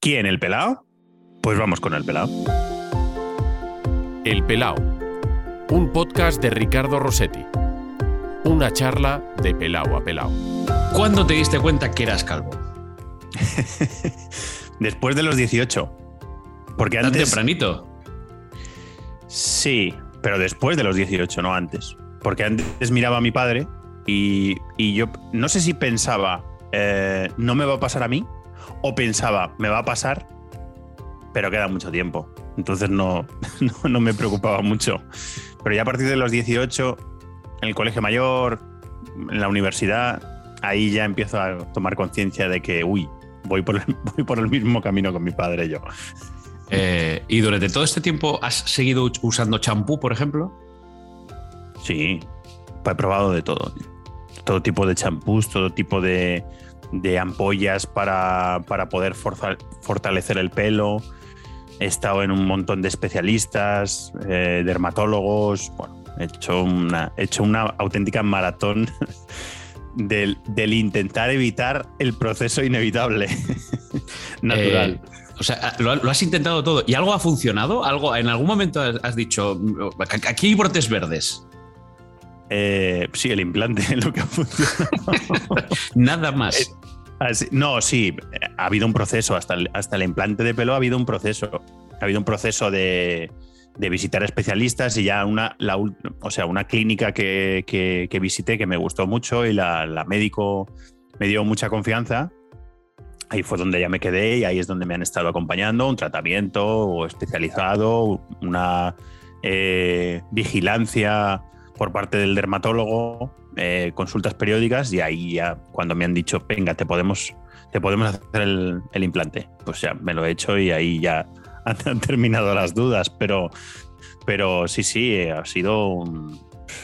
¿Quién, el pelao? Pues vamos con el pelao. El Pelao, un podcast de Ricardo Rossetti. Una charla de pelao a pelao. ¿Cuándo te diste cuenta que eras calvo? Después de los 18. Porque ¿Tan antes. tempranito? Sí, pero después de los 18, no antes. Porque antes miraba a mi padre y, y yo no sé si pensaba, eh, no me va a pasar a mí, o pensaba, me va a pasar, pero queda mucho tiempo. Entonces no, no, no me preocupaba mucho. Pero ya a partir de los 18, en el colegio mayor, en la universidad, ahí ya empiezo a tomar conciencia de que, uy, voy por, el, voy por el mismo camino con mi padre yo. Eh, ¿Y durante todo este tiempo has seguido us- usando champú, por ejemplo? Sí, he probado de todo. Todo tipo de champús, todo tipo de, de ampollas para, para poder fortalecer el pelo. He estado en un montón de especialistas, eh, dermatólogos. Bueno, he hecho una, he hecho una auténtica maratón del, del intentar evitar el proceso inevitable natural. Eh, o sea, lo, has intentado todo. ¿Y algo ha funcionado? ¿Algo, ¿En algún momento has, dicho, aquí hay brotes verdes? Eh, sí, el implante es lo que ha funcionado. Nada más. Así- no, sí, ha habido un proceso, hasta el, hasta el implante de pelo ha habido un proceso. Ha habido un proceso de, de visitar especialistas y ya una, la, o sea, una clínica que, que- que visité que me gustó mucho y la, la médico me dio mucha confianza. Ahí fue donde ya me quedé y ahí es donde me han estado acompañando, un tratamiento especializado, una eh, vigilancia por parte del dermatólogo, eh, consultas periódicas y ahí ya cuando me han dicho, venga, te podemos, te podemos hacer el, implante, pues ya me lo he hecho y ahí ya han, terminado las dudas, pero, pero sí, sí, ha sido un,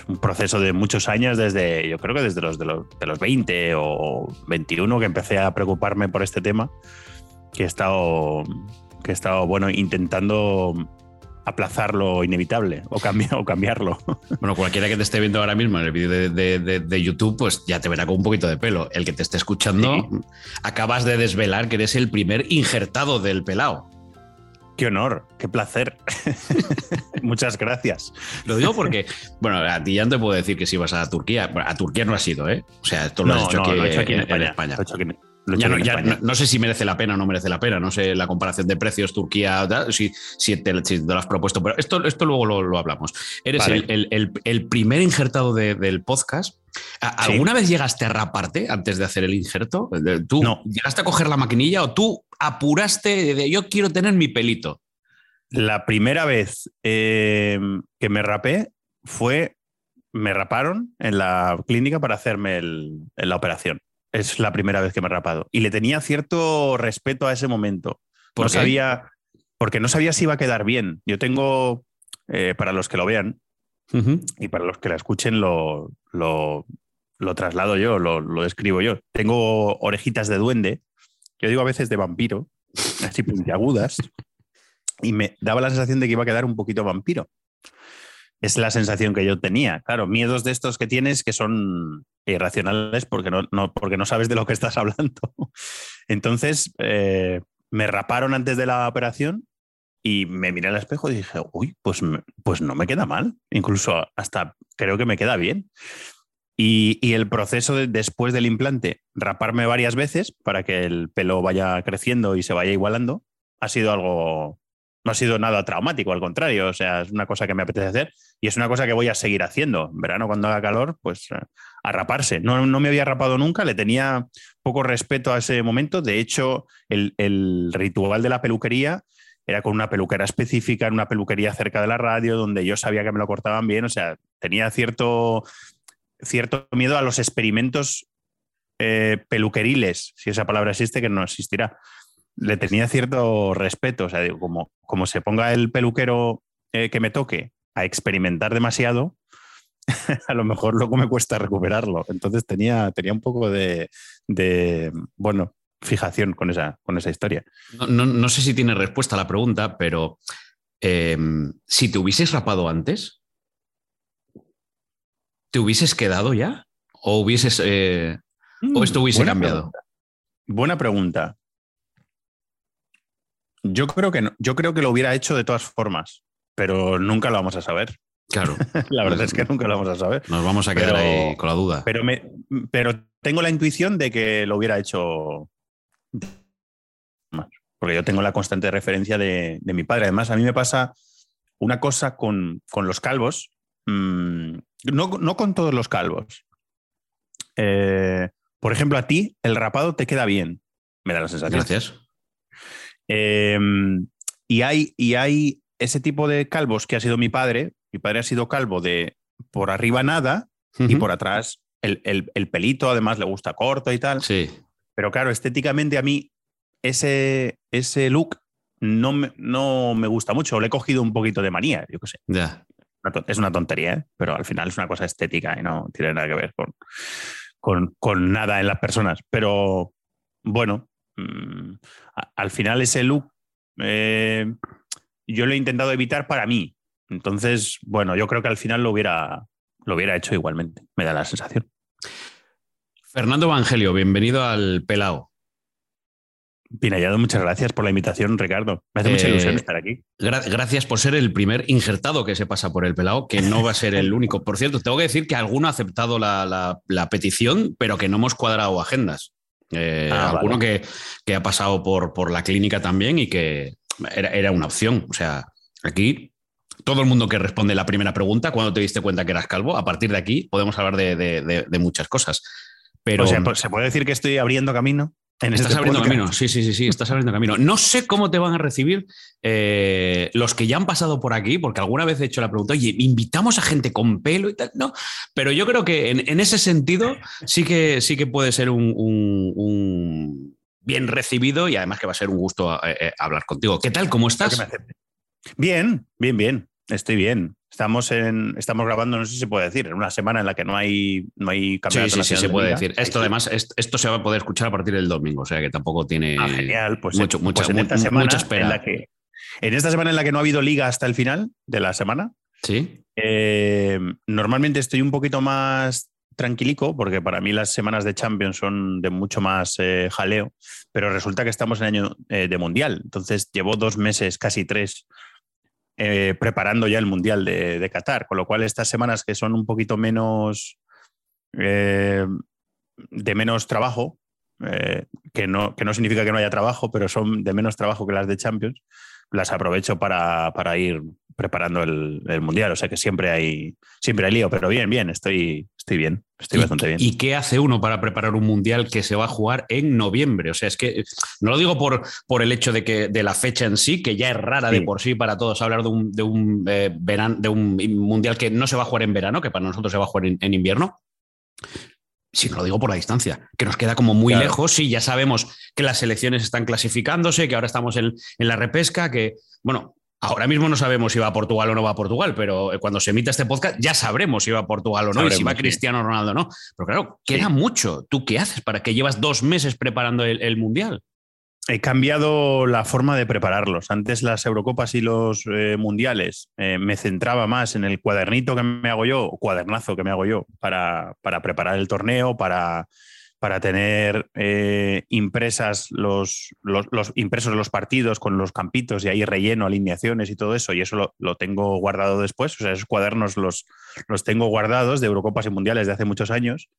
un proceso de muchos años desde, yo creo que desde los de, los de los 20 o 21 que empecé a preocuparme por este tema, que he estado, que he estado bueno, intentando aplazar lo inevitable o, cambiar, o cambiarlo. Bueno, cualquiera que te esté viendo ahora mismo en el vídeo de, de- de- de YouTube, pues ya te verá con un poquito de pelo. El que te esté escuchando, Sí. acabas de desvelar que eres el primer injertado del pelao. Qué honor, qué placer. Muchas gracias. Lo digo porque, bueno, a ti ya no te puedo decir que si vas a Turquía. Bueno, a Turquía no has ido, ¿eh? O sea, esto lo has hecho aquí, lo he hecho aquí en, en España. Lo he hecho aquí en- Ya no, ya sé si merece la pena o no merece la pena, no sé la comparación de precios Turquía, si, si, te, si te lo has propuesto, pero esto, esto luego lo, lo hablamos. Eres Vale. el, el- el- el primer injertado de- del podcast. ¿A- Sí. ¿Alguna vez llegaste a raparte antes de hacer el injerto? ¿Tú No. llegaste a coger la maquinilla o tú apuraste de yo quiero tener mi pelito? La primera vez eh, que me rapé fue, me raparon en la clínica para hacerme el- en la operación. Es la primera vez que me he rapado. Y le tenía cierto respeto a ese momento. ¿Por no qué? sabía, porque no sabía si iba a quedar bien. Yo tengo, eh, para los que lo vean y para los que la escuchen, lo, lo, lo traslado yo, lo, lo describo yo. Tengo orejitas de duende, yo digo a veces de vampiro, así puntiagudas, y me daba la sensación de que iba a quedar un poquito vampiro. Es la sensación que yo tenía. Claro, miedos de estos que tienes que son irracionales porque no, no- porque no sabes de lo que estás hablando. Entonces, eh, me raparon antes de la operación y me miré al espejo y dije, uy, pues, pues no me queda mal. Incluso hasta creo que me queda bien. Y, y el proceso de- después del implante, raparme varias veces para que el pelo vaya creciendo y se vaya igualando, ha sido algo, no ha sido nada traumático, al contrario, o sea, es una cosa que me apetece hacer y es una cosa que voy a seguir haciendo. En verano, cuando haga calor, pues eh, a raparse. No, no me había rapado nunca, le tenía poco respeto a ese momento. De hecho, el, el ritual de la peluquería era con una peluquera específica, en una peluquería cerca de la radio, donde yo sabía que me lo cortaban bien, o sea, tenía cierto, cierto miedo a los experimentos eh, peluqueriles, si esa palabra existe, que no existirá. Le tenía cierto respeto, o sea, digo, como, como se ponga el peluquero eh, que me toque a experimentar demasiado, a lo mejor luego me cuesta recuperarlo. Entonces tenía, tenía un poco de, de, bueno, fijación con esa, con esa historia. No, no- no sé si tiene respuesta a la pregunta, pero eh, si te hubieses rapado antes, ¿te hubieses quedado ya? ¿O hubieses... eh, ¿O esto hubiese Buena cambiado? pregunta. Buena pregunta. Yo creo que no. Yo creo que lo hubiera hecho de todas formas, pero nunca lo vamos a saber. Claro. la verdad es que nunca lo vamos a saber. Nos vamos a quedar ahí con la duda. Pero, me, pero tengo la intuición de que lo hubiera hecho más. Porque yo tengo la constante referencia de, mi padre. Además, a mí me pasa una cosa con, los calvos. Mm, no, con todos los calvos. Eh, por ejemplo, a ti el rapado te queda bien. Me da la sensación. Gracias. Em, y, hay, y hay ese tipo de calvos que ha sido mi padre. Mi padre ha sido calvo de por arriba nada y por atrás el, pelito, además le gusta corto y tal. Sí. Pero claro, estéticamente a mí ese, ese look no me, no me gusta mucho. Le he cogido un poquito de manía, yo qué sé. Ya. Es una tontería, ¿eh? pero al final es una cosa estética y no tiene nada que ver con, con, nada en las personas. Pero bueno, mm, al final ese look eh, yo lo he intentado evitar para mí. Entonces, bueno, yo creo que al final lo hubiera, lo hubiera hecho igualmente, me da la sensación. Fernando Evangelio, bienvenido al Pelao. Pinallado, muchas gracias por la invitación, Ricardo. Me hace mucha ilusión eh, estar aquí. gracias por ser el primer injertado que se pasa por el pelado, que no va a ser el único. Por cierto, tengo que decir que alguno ha aceptado la, petición, pero que no hemos cuadrado agendas. Eh, ah, alguno que, ha pasado por, por la clínica también y que era, una opción. O sea, aquí todo el mundo que responde la primera pregunta, cuando te diste cuenta que eras calvo, a partir de aquí podemos hablar de, muchas cosas. Pero, o sea, ¿se puede decir que estoy abriendo camino? estás este abriendo camino, sí, sí, sí, sí, estás abriendo camino. No sé cómo te van a recibir eh, los que ya han pasado por aquí, porque alguna vez he hecho la pregunta, oye, invitamos a gente con pelo y tal, no, pero yo creo que en, ese sentido sí que, sí que puede ser un, bien recibido y además que va a ser un gusto eh, eh, hablar contigo. ¿Qué tal? ¿Cómo estás? Bien, bien, bien. Estoy bien. Estamos, en, estamos grabando, no sé si se puede decir, en una semana en la que no hay, no hay campeonato. Sí, sí, sí, se puede decir. Esto además, esto se va a poder escuchar a partir del domingo, o sea que tampoco tiene ah, genial. Pues, mucho, mucha, pues en esta semana En, la que, en esta semana en la que no ha habido liga hasta el final de la semana, sí. Eh, normalmente estoy un poquito más tranquilico, porque para mí las semanas de Champions son de mucho más eh, jaleo, pero resulta que estamos en año eh, de Mundial. Entonces llevo dos meses, casi tres, eh, preparando ya el Mundial de, Qatar, con lo cual estas semanas que son un poquito menos de menos trabajo, que, no, que no significa que no haya trabajo, pero son de menos trabajo que las de Champions, las aprovecho para, para ir preparando el, Mundial. O sea que siempre hay, siempre hay lío, pero bien, bien, estoy, estoy bien, estoy bastante bien. ¿Y qué hace uno para preparar un Mundial que se va a jugar en noviembre? O sea, es que no lo digo por, por el hecho de, que, de la fecha en sí, que ya es rara de por sí para todos hablar de un, de un, eh, de un Mundial que no se va a jugar en verano, que para nosotros se va a jugar en, invierno si no lo digo por la distancia, que nos queda como muy lejos. Sí, ya sabemos que las selecciones están clasificándose, que ahora estamos en, en, la repesca, que, bueno, Ahora mismo no sabemos si va a Portugal o no va a Portugal, pero eh, cuando se emita este podcast ya sabremos si va a Portugal o no y si va Cristiano Ronaldo o no. Pero claro, queda mucho. ¿Tú qué haces para que llevas dos meses preparando el, Mundial? He cambiado la forma de prepararlos. Antes las Eurocopas y los eh, Mundiales eh, me centraba más en el cuadernito que me hago yo, o cuadernazo que me hago yo, para, para preparar el torneo, para para tener eh, impresas los, los, impresos los partidos con los campitos y ahí relleno, alineaciones y todo eso, y eso lo, tengo guardado después. O sea, esos cuadernos los, los tengo guardados de Eurocopas y Mundiales de hace muchos años.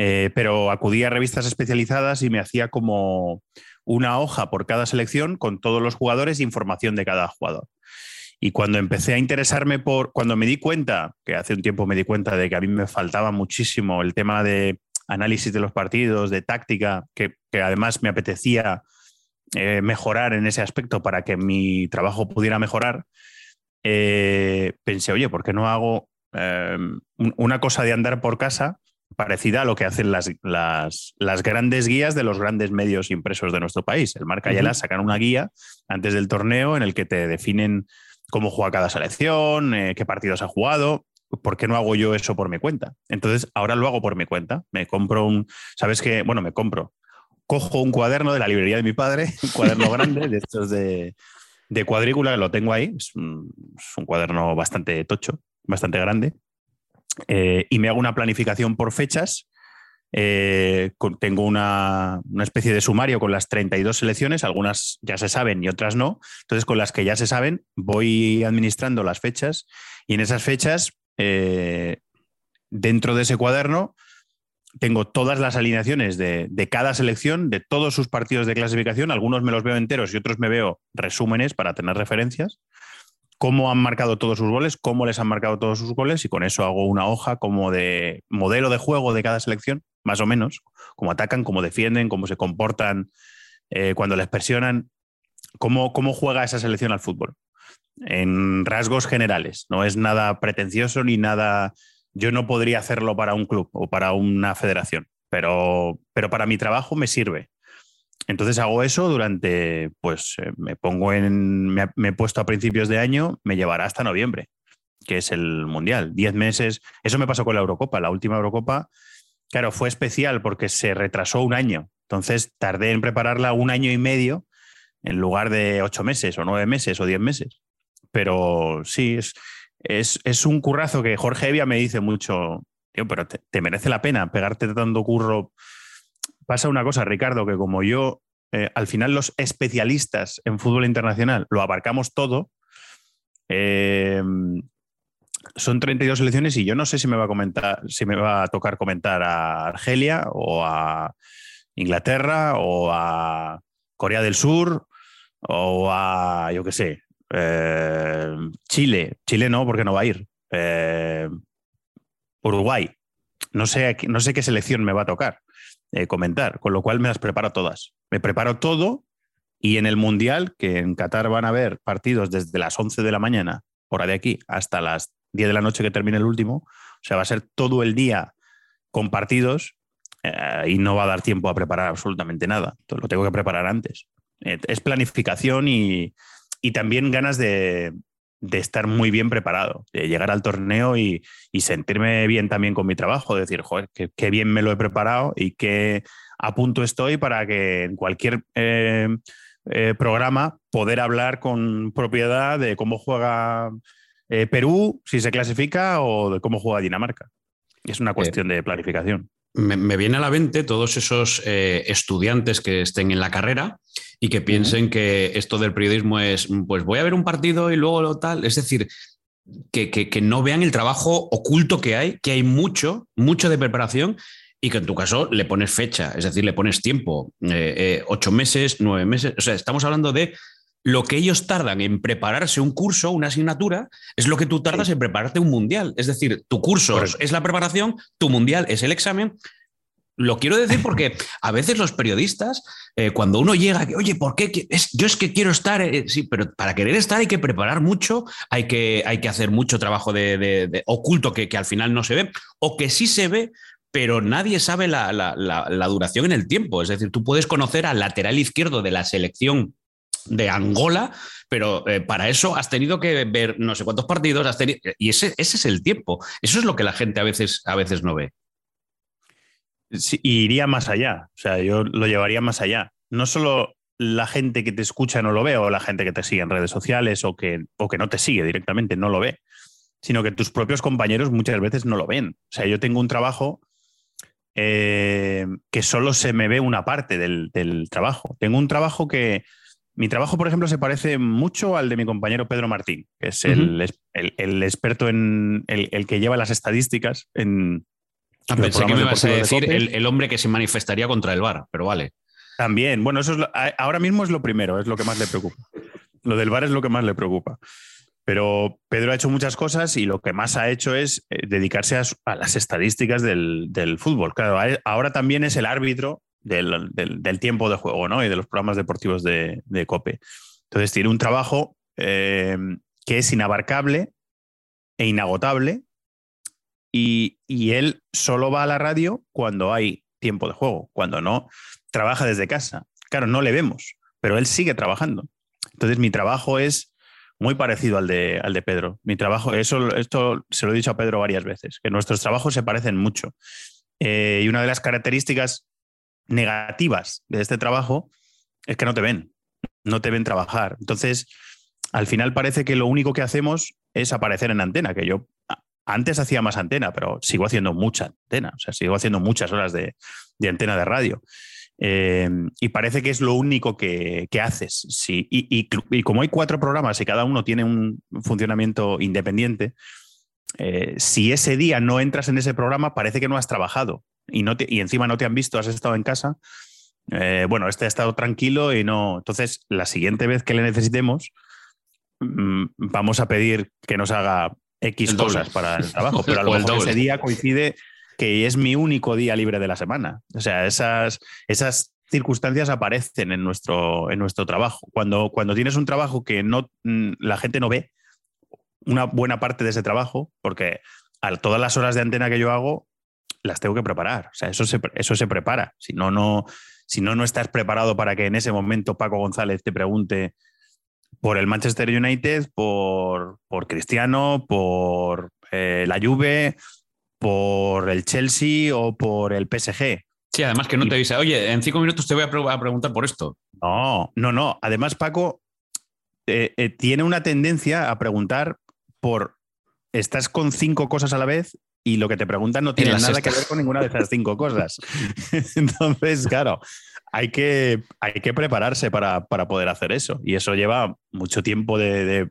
Eh, pero acudía a revistas especializadas y me hacía como una hoja por cada selección con todos los jugadores e información de cada jugador. Y cuando empecé a interesarme por, cuando me di cuenta, que hace un tiempo me di cuenta de que a mí me faltaba muchísimo el tema de análisis de los partidos, de táctica, que, además me apetecía eh, mejorar en ese aspecto para que mi trabajo pudiera mejorar, eh, pensé, oye, ¿por qué no hago em, una cosa de andar por casa parecida a lo que hacen las, las, grandes guías de los grandes medios impresos de nuestro país? El Marca y sacan una guía antes del torneo en el que te definen cómo juega cada selección, eh, qué partidos ha jugado. ¿Por qué no hago yo eso por mi cuenta? Entonces, ahora lo hago por mi cuenta. Me compro un, ¿sabes qué? Bueno, me compro. Cojo un cuaderno de la librería de mi padre, un cuaderno grande, de estos de, cuadrícula, que lo tengo ahí. Es un, cuaderno bastante tocho, bastante grande. Eh, y me hago una planificación por fechas eh, tengo una, especie de sumario con las 32 selecciones, algunas ya se saben y otras no. Entonces, con las que ya se saben, voy administrando las fechas y en esas fechas, eh, dentro de ese cuaderno, tengo todas las alineaciones de, cada selección, de todos sus partidos de clasificación. Algunos me los veo enteros y otros me veo resúmenes para tener referencias cómo han marcado todos sus goles, cómo les han marcado todos sus goles y con eso hago una hoja como de modelo de juego de cada selección, más o menos, cómo atacan, cómo defienden, cómo se comportan eh, cuando les presionan, cómo juega esa selección al fútbol. En rasgos generales, no es nada pretencioso ni nada... Yo no podría hacerlo para un club o para una federación, pero, pero para mi trabajo me sirve. Entonces hago eso durante, pues eh, me pongo en, me, he puesto a principios de año, me llevará hasta noviembre, que es el Mundial. Diez meses. Eso me pasó con la Eurocopa. La última Eurocopa, claro, fue especial porque se retrasó un año. Entonces tardé en prepararla un año y medio en lugar de ocho meses o nueve meses o diez meses. Pero sí, es, es, es un currazo que Jorge Evia me dice mucho, tío, pero te, merece la pena pegarte tanto curro pasa una cosa, Ricardo, que como yo, eh, al final los especialistas en fútbol internacional lo abarcamos todo. Eh, son 32 selecciones y yo no sé si me va a comentar, si me va a tocar comentar a Argelia o a Inglaterra o a Corea del Sur o a, yo qué sé, eh, Chile. Chile no, porque no va a ir. Uruguay. No sé, no sé qué selección me va a tocar. Eh, comentar, con lo cual me las preparo todas. Me preparo todo y en el Mundial, que en Qatar van a haber partidos desde las 11 de la mañana, hora de aquí, hasta las 10 de la noche que termine el último, o sea, va a ser todo el día con partidos eh, y no va a dar tiempo a preparar absolutamente nada. Entonces, lo tengo que preparar antes. Eh, es planificación y, y también ganas de, de estar muy bien preparado, de llegar al torneo y, sentirme bien también con mi trabajo, decir, joder, qué, bien me lo he preparado y qué a punto estoy para que en cualquier eh, eh, programa poder hablar con propiedad de cómo juega eh, Perú, si se clasifica, o de cómo juega Dinamarca. Es una cuestión de planificación me, viene a la mente todos esos eh, estudiantes que estén en la carrera y que piensen que esto del periodismo es, pues voy a ver un partido y luego lo tal. Es decir, que, no vean el trabajo oculto que hay, que hay mucho, mucho de preparación y que en tu caso le pones fecha, es decir, le pones tiempo, eh, eh, ocho meses, nueve meses. O sea, estamos hablando de lo que ellos tardan en prepararse un curso, una asignatura, es lo que tú tardas en prepararte un mundial. Es decir, tu curso es la preparación, tu mundial es el examen. Lo quiero decir porque a veces los periodistas, eh, cuando uno llega, oye, ¿por qué? Es, yo es que quiero estar, eh, sí, pero para querer estar hay que preparar mucho, hay que, hay que hacer mucho trabajo de, oculto que, al final no se ve, o que sí se ve, pero nadie sabe la, la, duración en el tiempo. Es decir, tú puedes conocer al lateral izquierdo de la selección de Angola, pero eh, para eso has tenido que ver no sé cuántos partidos, has tenido, y ese, ese es el tiempo. Eso es lo que la gente a veces, a veces no ve. Sí, iría más allá, o sea, yo lo llevaría más allá. No solo la gente que te escucha no lo ve, o la gente que te sigue en redes sociales, o que, o que no te sigue directamente, no lo ve, sino que tus propios compañeros muchas veces no lo ven. O sea, yo tengo un trabajo eh, que solo se me ve una parte del, del trabajo. Tengo un trabajo que mi trabajo, por ejemplo, se parece mucho al de mi compañero Pedro Martín, que es el, experto en el, que lleva las estadísticas en. Ah, pensé que me ibas a decir el, hombre que se manifestaría contra el VAR, pero vale. También, bueno, eso es ahora mismo es lo primero, es lo que más le preocupa. Lo del VAR es lo que más le preocupa. Pero Pedro ha hecho muchas cosas y lo que más ha hecho es eh, dedicarse a, las estadísticas del, del, fútbol. Claro, ahora también es el árbitro del, tiempo de juego ¿no? y de los programas deportivos de, COPE. Entonces tiene un trabajo eh, que es inabarcable e inagotable y, él solo va a la radio cuando hay tiempo de juego, cuando no, trabaja desde casa. Claro, no le vemos, pero él sigue trabajando. Entonces mi trabajo es muy parecido al de, al de Pedro. Mi trabajo, eso, esto se lo he dicho a Pedro varias veces, que nuestros trabajos se parecen mucho. Eh, y una de las características negativas de este trabajo es que no te ven, no te ven trabajar. Entonces, al final parece que lo único que hacemos es aparecer en antena, que yo antes hacía más antena, pero sigo haciendo mucha antena, o sea, sigo haciendo muchas horas de, antena de radio. Eh, y parece que es lo único que, haces. Sí. Y, como hay cuatro programas y cada uno tiene un funcionamiento independiente, eh, si ese día no entras en ese programa, parece que no has trabajado y, no y encima no te han visto, has estado en casa. Eh, bueno, este ha estado tranquilo y no. Entonces, la siguiente vez que le necesitemos, mm, vamos a pedir que nos haga X cosas para el trabajo, pero a lo mejor ese día coincide que es mi único día libre de la semana. O sea, esas, esas circunstancias aparecen en nuestro, en nuestro trabajo. Cuando, cuando tienes un trabajo que no, mm, la gente no ve, una buena parte de ese trabajo, porque a todas las horas de antena que yo hago, las tengo que preparar. O sea, eso se, eso se prepara. Si no, no, si no, no estás preparado para que en ese momento Paco González te pregunte por el Manchester United, por, por Cristiano, por eh, la Juve, por el Chelsea o por el PSG. Sí, además que no te dice, oye, en cinco minutos te voy a, preguntar por esto. No, no, no. Además, Paco eh, eh, tiene una tendencia a preguntar por, estás con cinco cosas a la vez y lo que te preguntan no tiene nada que ver con ninguna de esas cinco cosas. Entonces, claro, hay que, hay que prepararse para, poder hacer eso. Y eso lleva mucho tiempo de,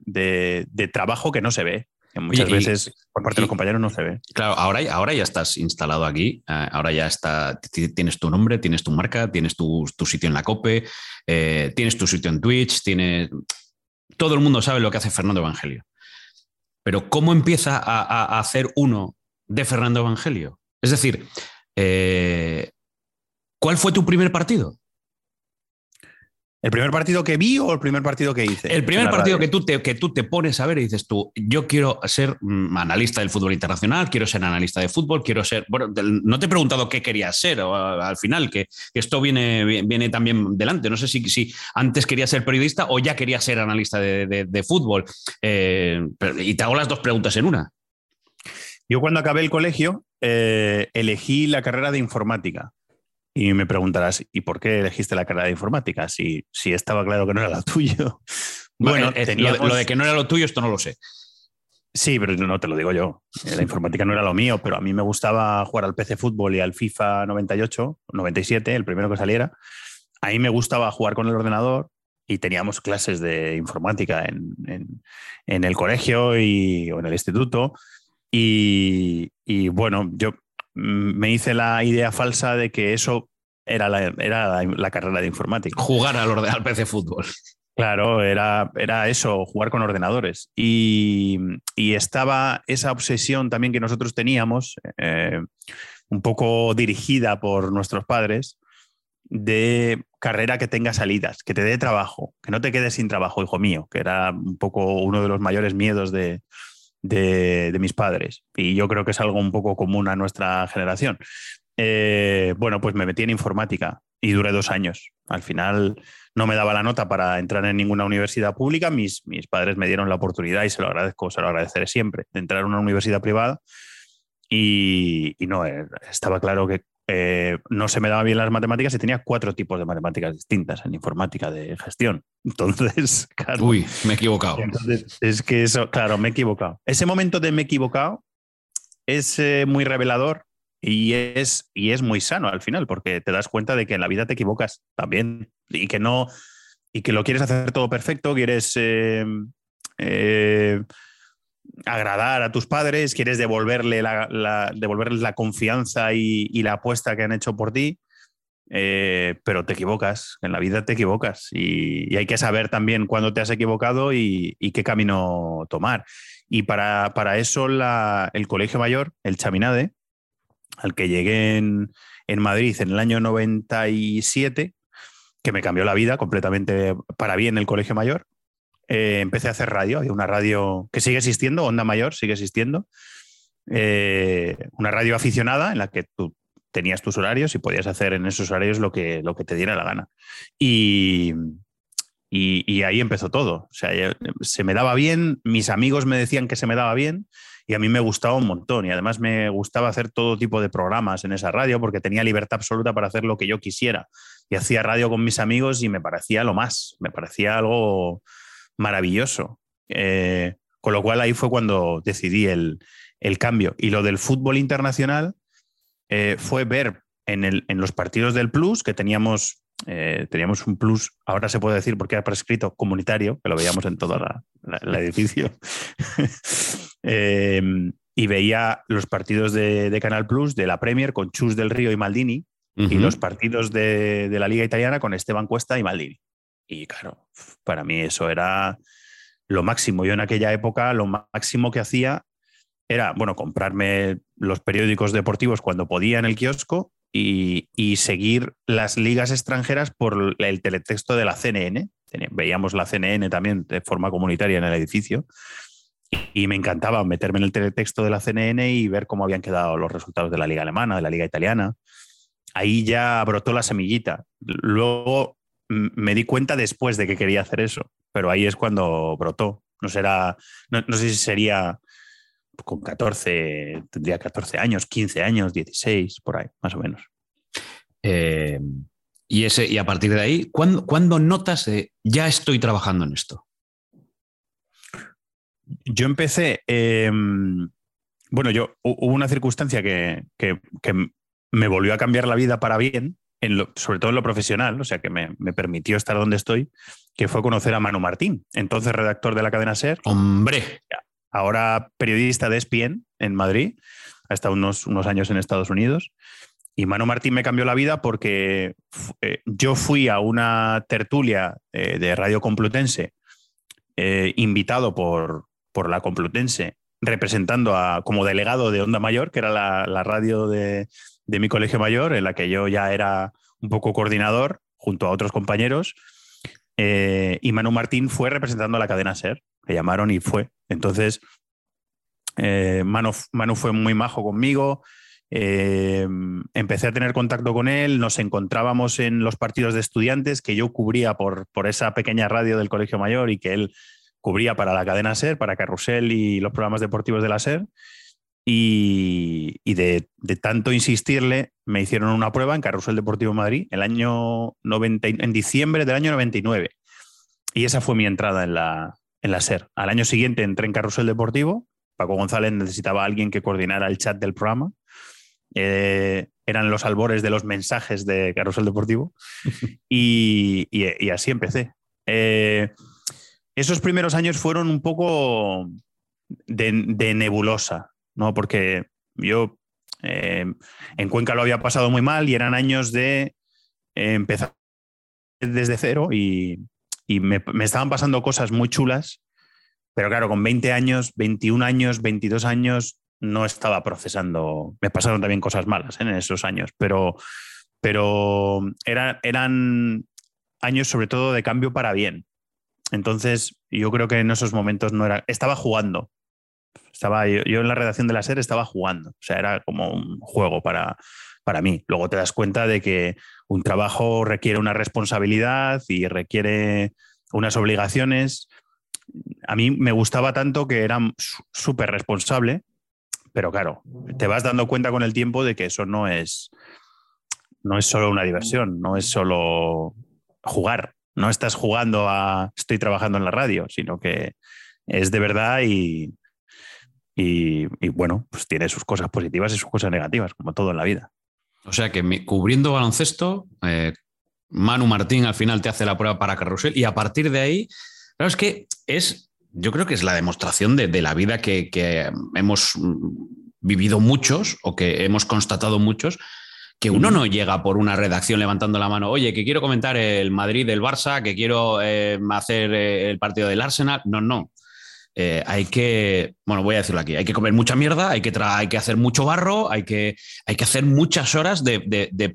trabajo que no se ve. Que muchas veces por parte de los compañeros no se ve. Claro, ahora, ahora ya estás instalado aquí, eh, ahora ya está, tienes tu nombre, tienes tu marca, tienes tu, sitio en la COPE, eh, tienes tu sitio en Twitch, tienes... Todo el mundo sabe lo que hace Fernando Evangelio. Pero ¿cómo empieza a, hacer uno de Fernando Evangelio? Es decir, eh, ¿Cuál fue tu primer partido? ¿El primer partido que vi o el primer partido que hice? El primer partido que tú, te, que tú te pones a ver y dices tú, yo quiero ser mm, analista del fútbol internacional, quiero ser analista de fútbol, quiero ser... Bueno, no te he preguntado qué querías ser al final, que, esto viene, viene también delante. No sé si, si antes querías ser periodista o ya querías ser analista de, fútbol. Eh, y te hago las dos preguntas en una. Yo cuando acabé el colegio eh, elegí la carrera de informática. Y me preguntarás, ¿y por qué elegiste la carrera de informática? Si, si estaba claro que no era la tuyo. Bueno, lo, de que no era lo tuyo, esto no lo sé. Sí, pero no te lo digo yo. La informática no era lo mío, pero a mí me gustaba jugar al PC Fútbol y al FIFA 98, 97, el primero que saliera. A mí me gustaba jugar con el ordenador y teníamos clases de informática en, el colegio y, o en el instituto. Y, y, bueno, yo me hice la idea falsa de que eso era la, era la, carrera de informática. Jugar al, al PC fútbol. Claro, era, era eso, jugar con ordenadores. Y, estaba esa obsesión también que nosotros teníamos, eh, un poco dirigida por nuestros padres, de carrera que tenga salidas, que te dé trabajo, que no te quedes sin trabajo, hijo mío, que era un poco uno de los mayores miedos de, de, mis padres. Y yo creo que es algo un poco común a nuestra generación. Eh, bueno, pues me metí en informática y duré dos años. Al final no me daba la nota para entrar en ninguna universidad pública. Mis, mis padres me dieron la oportunidad y se lo agradezco, se lo agradeceré siempre, de entrar en una universidad privada. Y, y no, eh, estaba claro que eh, no se me daban bien las matemáticas y tenía cuatro tipos de matemáticas distintas en informática de gestión. Entonces, claro. Uy, me he equivocado. es que eso, claro, me he equivocado. Ese momento de me he equivocado es eh, muy revelador y es, y es muy sano al final, porque te das cuenta de que en la vida te equivocas también y que no, y que lo quieres hacer todo perfecto, quieres eh, agradar a tus padres, quieres devolverle la, devolverles la confianza y, la apuesta que han hecho por ti, eh, pero te equivocas, en la vida te equivocas y, hay que saber también cuándo te has equivocado y, qué camino tomar. Y para, eso el Colegio Mayor, el Chaminade, al que llegué en, en Madrid en el año 97, que me cambió la vida completamente para bien el Colegio Mayor, eh, empecé a hacer radio. Había una radio que sigue existiendo, Onda Mayor sigue existiendo. Eh, una radio aficionada en la que tú tenías tus horarios y podías hacer en esos horarios lo que, lo que te diera la gana. Y, y, ahí empezó todo. O sea, se me daba bien, mis amigos me decían que se me daba bien y a mí me gustaba un montón. Y además me gustaba hacer todo tipo de programas en esa radio porque tenía libertad absoluta para hacer lo que yo quisiera. Y hacía radio con mis amigos y me parecía lo más, me parecía algo maravilloso. Eh, con lo cual ahí fue cuando decidí el, el cambio. Y lo del fútbol internacional eh, fue ver en, el, en, los partidos del Plus, que teníamos, eh, teníamos un Plus, ahora se puede decir porque era prescrito comunitario, que lo veíamos en todo el edificio. Em, y veía los partidos de, Canal Plus de la Premier con Chus del Río y Maldini, y los partidos de, de la Liga Italiana con Esteban Cuesta y Maldini. Y claro, para mí eso era lo máximo. Yo en aquella época lo máximo que hacía era, bueno, comprarme los periódicos deportivos cuando podía en el kiosco y, seguir las ligas extranjeras por el teletexto de la CNN. Veíamos la CNN también de forma comunitaria en el edificio. Y me encantaba meterme en el teletexto de la CNN y ver cómo habían quedado los resultados de la liga alemana, de la liga italiana. Ahí ya brotó la semillita. Luego me di cuenta después de que quería hacer eso, pero ahí es cuando brotó. No, será, no sé si sería con 14, tendría 14 años, 15 años, 16, por ahí, más o menos. Eh, y, ese, y a partir de ahí, ¿cuándo, notas ya estoy trabajando en esto? Yo empecé, em, bueno, yo hubo una circunstancia que, me volvió a cambiar la vida para bien, en sobre todo en lo profesional, o sea, que me, me, permitió estar donde estoy, que fue conocer a Manu Martín, entonces redactor de la cadena SER. Hombre ahora periodista de ESPN en Madrid, ha estado unos, unos años en Estados Unidos. Y Manu Martín me cambió la vida porque eh, yo fui a una tertulia eh, de Radio Complutense, eh, invitado por, por, la Complutense, representando a, como delegado de Onda Mayor, que era la, radio de, de, mi colegio mayor, en la que yo ya era un poco coordinador junto a otros compañeros. y Manu Martín fue representando a la cadena SER, que llamaron y fue. Entonces, eh, Manu, fue muy majo conmigo. Eh, empecé a tener contacto con él, nos encontrábamos en los partidos de estudiantes que yo cubría por, por esa pequeña radio del Colegio Mayor y que él cubría para la cadena SER, para Carrusel y los programas deportivos de la SER. Y, de, tanto insistirle, me hicieron una prueba en Carrusel Deportivo Madrid el año 90, en diciembre del año 99. Y esa fue mi entrada en la, en la SER. Al año siguiente entré en Carrusel Deportivo. Paco González necesitaba a alguien que coordinara el chat del programa. Eh, eran los albores de los mensajes de Carrusel Deportivo. y, así empecé. Eh, esos primeros años fueron un poco de, nebulosa, ¿no? Porque yo eh, en Cuenca lo había pasado muy mal y eran años de empezar desde cero y, y me, estaban pasando cosas muy chulas, pero claro, con 20 años, 21 años, 22 años, no estaba procesando. Me pasaron también cosas malas ¿eh? en esos años, pero, pero eran años sobre todo de cambio para bien. Entonces, yo creo que en esos momentos no era. Estaba jugando. Estaba, yo, en la redacción de la SER estaba jugando. O sea, era como un juego para, para mí. Luego te das cuenta de que un trabajo requiere una responsabilidad y requiere unas obligaciones. A mí me gustaba tanto que era súper responsable, pero claro, te vas dando cuenta con el tiempo de que eso no es, no es solo una diversión, no es solo jugar. No estás jugando a estoy trabajando en la radio, sino que es de verdad y, y, y bueno, pues tiene sus cosas positivas y sus cosas negativas, como todo en la vida. O sea que cubriendo baloncesto, eh, Manu Martín al final te hace la prueba para Carrusel y a partir de ahí, claro, es que es, yo creo que es la demostración de, la vida que, hemos vivido muchos o que hemos constatado muchos, que uno no llega por una redacción levantando la mano, oye, que quiero comentar el Madrid del Barça, que quiero eh, hacer eh, el partido del Arsenal. No, no. Eh, hay que, bueno, voy a decirlo aquí, hay que comer mucha mierda, hay que, hacer mucho barro, hay que, hacer muchas horas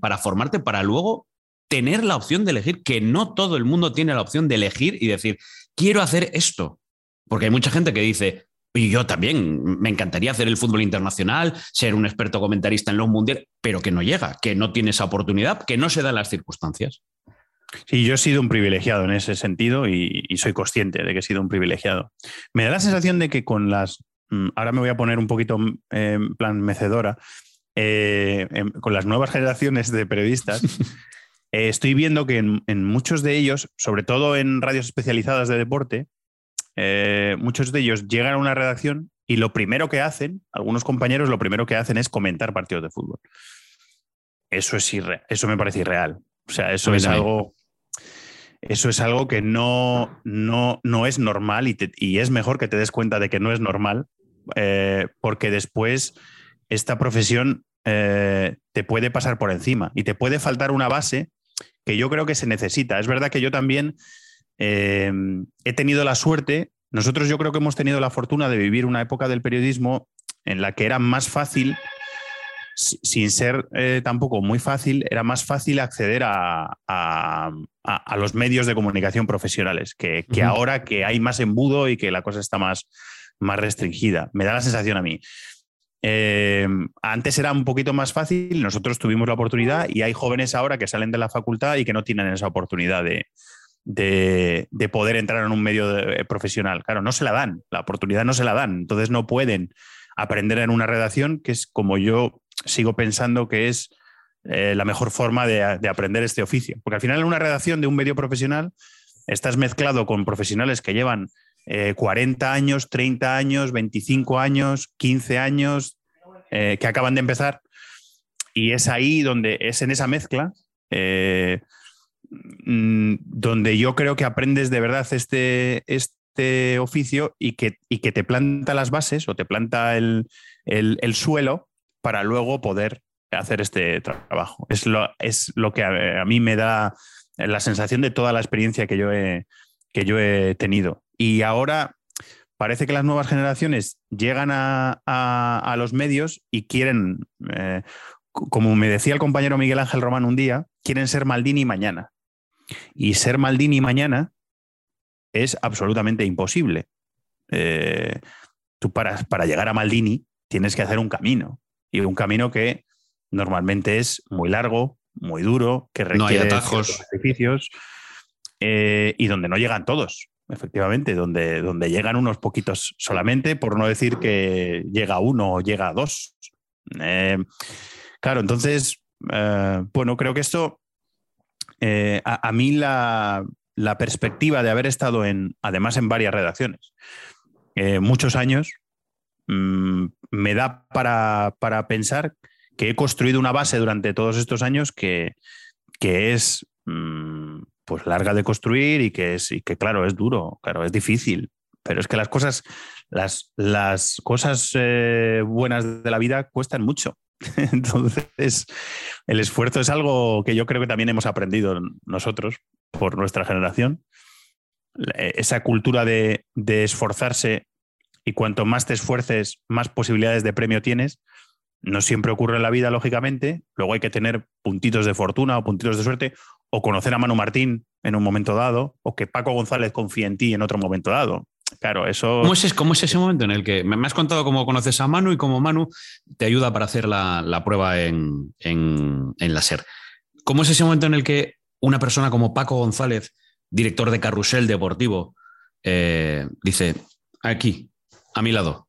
para formarte para luego tener la opción de elegir, que no todo el mundo tiene la opción de elegir y decir, quiero hacer esto. Porque hay mucha gente que dice, y yo también, me encantaría hacer el fútbol internacional, ser un experto comentarista en los mundiales, pero que no llega, que no tiene esa oportunidad, que no se dan las circunstancias. Sí, yo he sido un privilegiado en ese sentido y, soy consciente de que he sido un privilegiado. Me da la sensación de que con las... Mm, ahora me voy a poner un poquito en plan mecedora. Eh, con las nuevas generaciones de periodistas, eh, estoy viendo que en, muchos de ellos, sobre todo en radios especializadas de deporte, eh, muchos de ellos llegan a una redacción y lo primero que hacen, algunos compañeros lo primero que hacen es comentar partidos de fútbol. Eso es irreal, eso me parece irreal. O sea, eso es algo eso es algo que no, no, no es normal y, y, es mejor que te des cuenta de que no es normal, eh, porque después esta profesión eh, te puede pasar por encima y te puede faltar una base que yo creo que se necesita. Es verdad que yo también eh, he tenido la suerte, nosotros yo creo que hemos tenido la fortuna de vivir una época del periodismo en la que era más fácil sin ser eh, tampoco muy fácil, era más fácil acceder a, los medios de comunicación profesionales, que, ahora que hay más embudo y que la cosa está más, más restringida. Me da la sensación a mí. Eh, antes era un poquito más fácil, nosotros tuvimos la oportunidad y hay jóvenes ahora que salen de la facultad y que no tienen esa oportunidad de, de, poder entrar en un medio eh, profesional. Claro, no se la dan, la oportunidad no se la dan, entonces no pueden aprender en una redacción, que es como yo sigo pensando que es eh, la mejor forma de, aprender este oficio. Porque al final en una redacción de un medio profesional estás mezclado con profesionales que llevan 40 eh, años, 30 años, 25 años, 15 años, eh, que acaban de empezar. Y es ahí donde, es en esa mezcla, mm, donde yo creo que aprendes de verdad este, este oficio y que, y que te planta las bases o te planta el, el suelo para luego poder hacer este trabajo. Es lo, es lo que a, mí me da la sensación de toda la experiencia que yo he, que yo he tenido. Y ahora parece que las nuevas generaciones llegan a, los medios y quieren, eh, como me decía el compañero Miguel Ángel Román un día, quieren ser Maldini mañana. Y ser Maldini mañana es absolutamente imposible. Eh, tú para llegar a Maldini tienes que hacer un camino y un camino que normalmente es muy largo, muy duro, que requiere no sacrificios eh, y donde no llegan todos, efectivamente, donde, donde llegan unos poquitos solamente, por no decir que llega uno o llega dos. Eh, claro, entonces, eh, bueno, creo que esto, a, mí la, la, perspectiva de haber estado en, además en varias redacciones, muchos años, Mm, me da para, pensar que he construido una base durante todos estos años que, es mm, pues larga de construir y que es y que claro es duro, claro es difícil, pero es que las cosas las, las cosas eh, buenas de la vida cuestan mucho. Entonces, el esfuerzo es algo que yo creo que también hemos aprendido nosotros por nuestra generación. Esa cultura de, de esforzarse y cuanto más te esfuerces, más posibilidades de premio tienes. No siempre ocurre en la vida, lógicamente. Luego hay que tener puntitos de fortuna o puntitos de suerte, o conocer a Manu Martín en un momento dado, o que Paco González confíe en ti en otro momento dado. Claro, eso. ¿Cómo es, cómo es ese momento en el que me has contado cómo conoces a Manu y cómo Manu te ayuda para hacer la, prueba en, en, en la SER? ¿Cómo es ese momento en el que una persona como Paco González, director de Carrusel Deportivo, eh, dice: aquí, a mi lado?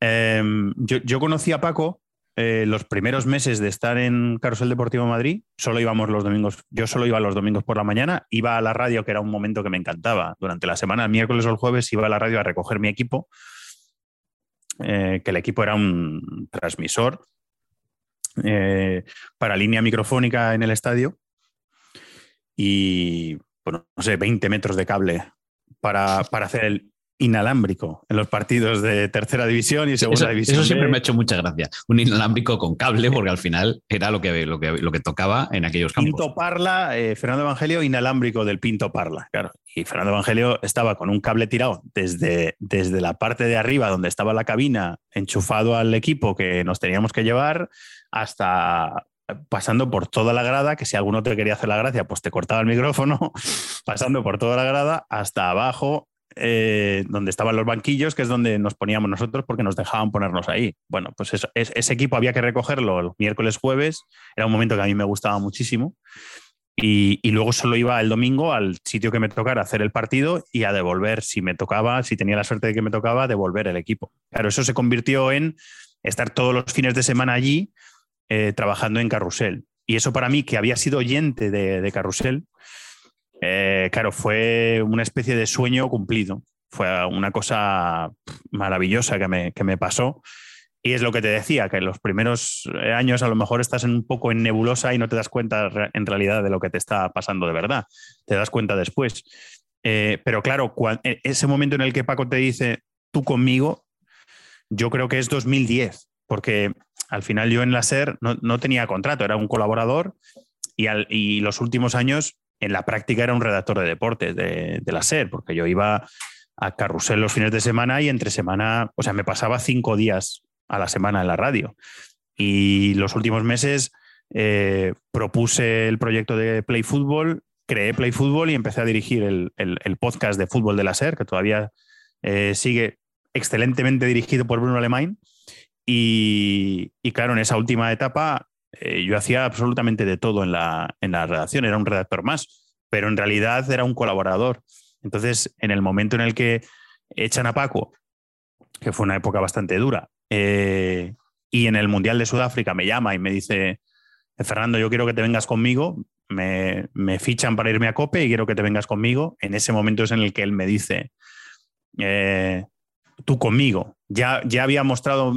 Em, yo, conocí a Paco eh, los primeros meses de estar en Carusel Deportivo Madrid. Solo íbamos los domingos, yo solo iba los domingos por la mañana, iba a la radio, que era un momento que me encantaba. Durante la semana, el miércoles o el jueves, iba a la radio a recoger mi equipo, eh, que el equipo era un transmisor eh, para línea microfónica en el estadio y, bueno, no sé, 20 metros de cable para, para hacer el, inalámbrico en los partidos de tercera división y segunda división. Eso siempre me ha hecho mucha gracia. Un inalámbrico con cable, porque al final era lo que, lo que, lo que tocaba en aquellos campos. Pinto Parla, eh, Fernando Evangelio, inalámbrico del Pinto Parla, claro. Y Fernando Evangelio estaba con un cable tirado desde, desde la parte de arriba donde estaba la cabina, enchufado al equipo que nos teníamos que llevar, hasta pasando por toda la grada, que si alguno te quería hacer la gracia, pues te cortaba el micrófono, pasando por toda la grada hasta abajo eh, donde estaban los banquillos, que es donde nos poníamos nosotros porque nos dejaban ponernos ahí. Bueno, pues ese equipo había que recogerlo el miércoles, jueves, era un momento que a mí me gustaba muchísimo. Y, luego solo iba el domingo al sitio que me tocara hacer el partido y a devolver, si me tocaba, si tenía la suerte de que me tocaba, devolver el equipo. Claro, eso se convirtió en estar todos los fines de semana allí eh, trabajando en Carrusel. Y eso para mí, que había sido oyente de Carrusel, eh, claro, fue una especie de sueño cumplido. Fue una cosa maravillosa que me, que me pasó. Y es lo que te decía, que en los primeros años a lo mejor estás un poco en nebulosa y no te das cuenta en realidad de lo que te está pasando de verdad. Te das cuenta después. Eh, pero claro, e, ese momento en el que Paco te dice, tú conmigo, yo creo que es 2010, porque al final yo en la SER no, tenía contrato, era un colaborador y, y, los últimos años en la práctica era un redactor de deportes de, la SER, porque yo iba a carrusel los fines de semana y entre semana, o sea, me pasaba cinco días a la semana en la radio. Y los últimos meses eh, propuse el proyecto de Play Football, creé Play Football y empecé a dirigir el, podcast de fútbol de la SER, que todavía eh, sigue excelentemente dirigido por Bruno Alemán. Y, claro, en esa última etapa eh, yo hacía absolutamente de todo en la, en la redacción, era un redactor más, pero en realidad era un colaborador. Entonces, en el momento en el que echan a Paco, que fue una época bastante dura, eh, y en el Mundial de Sudáfrica me llama y me dice, Fernando, yo quiero que te vengas conmigo, me, fichan para irme a Cope y quiero que te vengas conmigo. En ese momento es en el que él me dice, eh, tú conmigo. Ya, ya había mostrado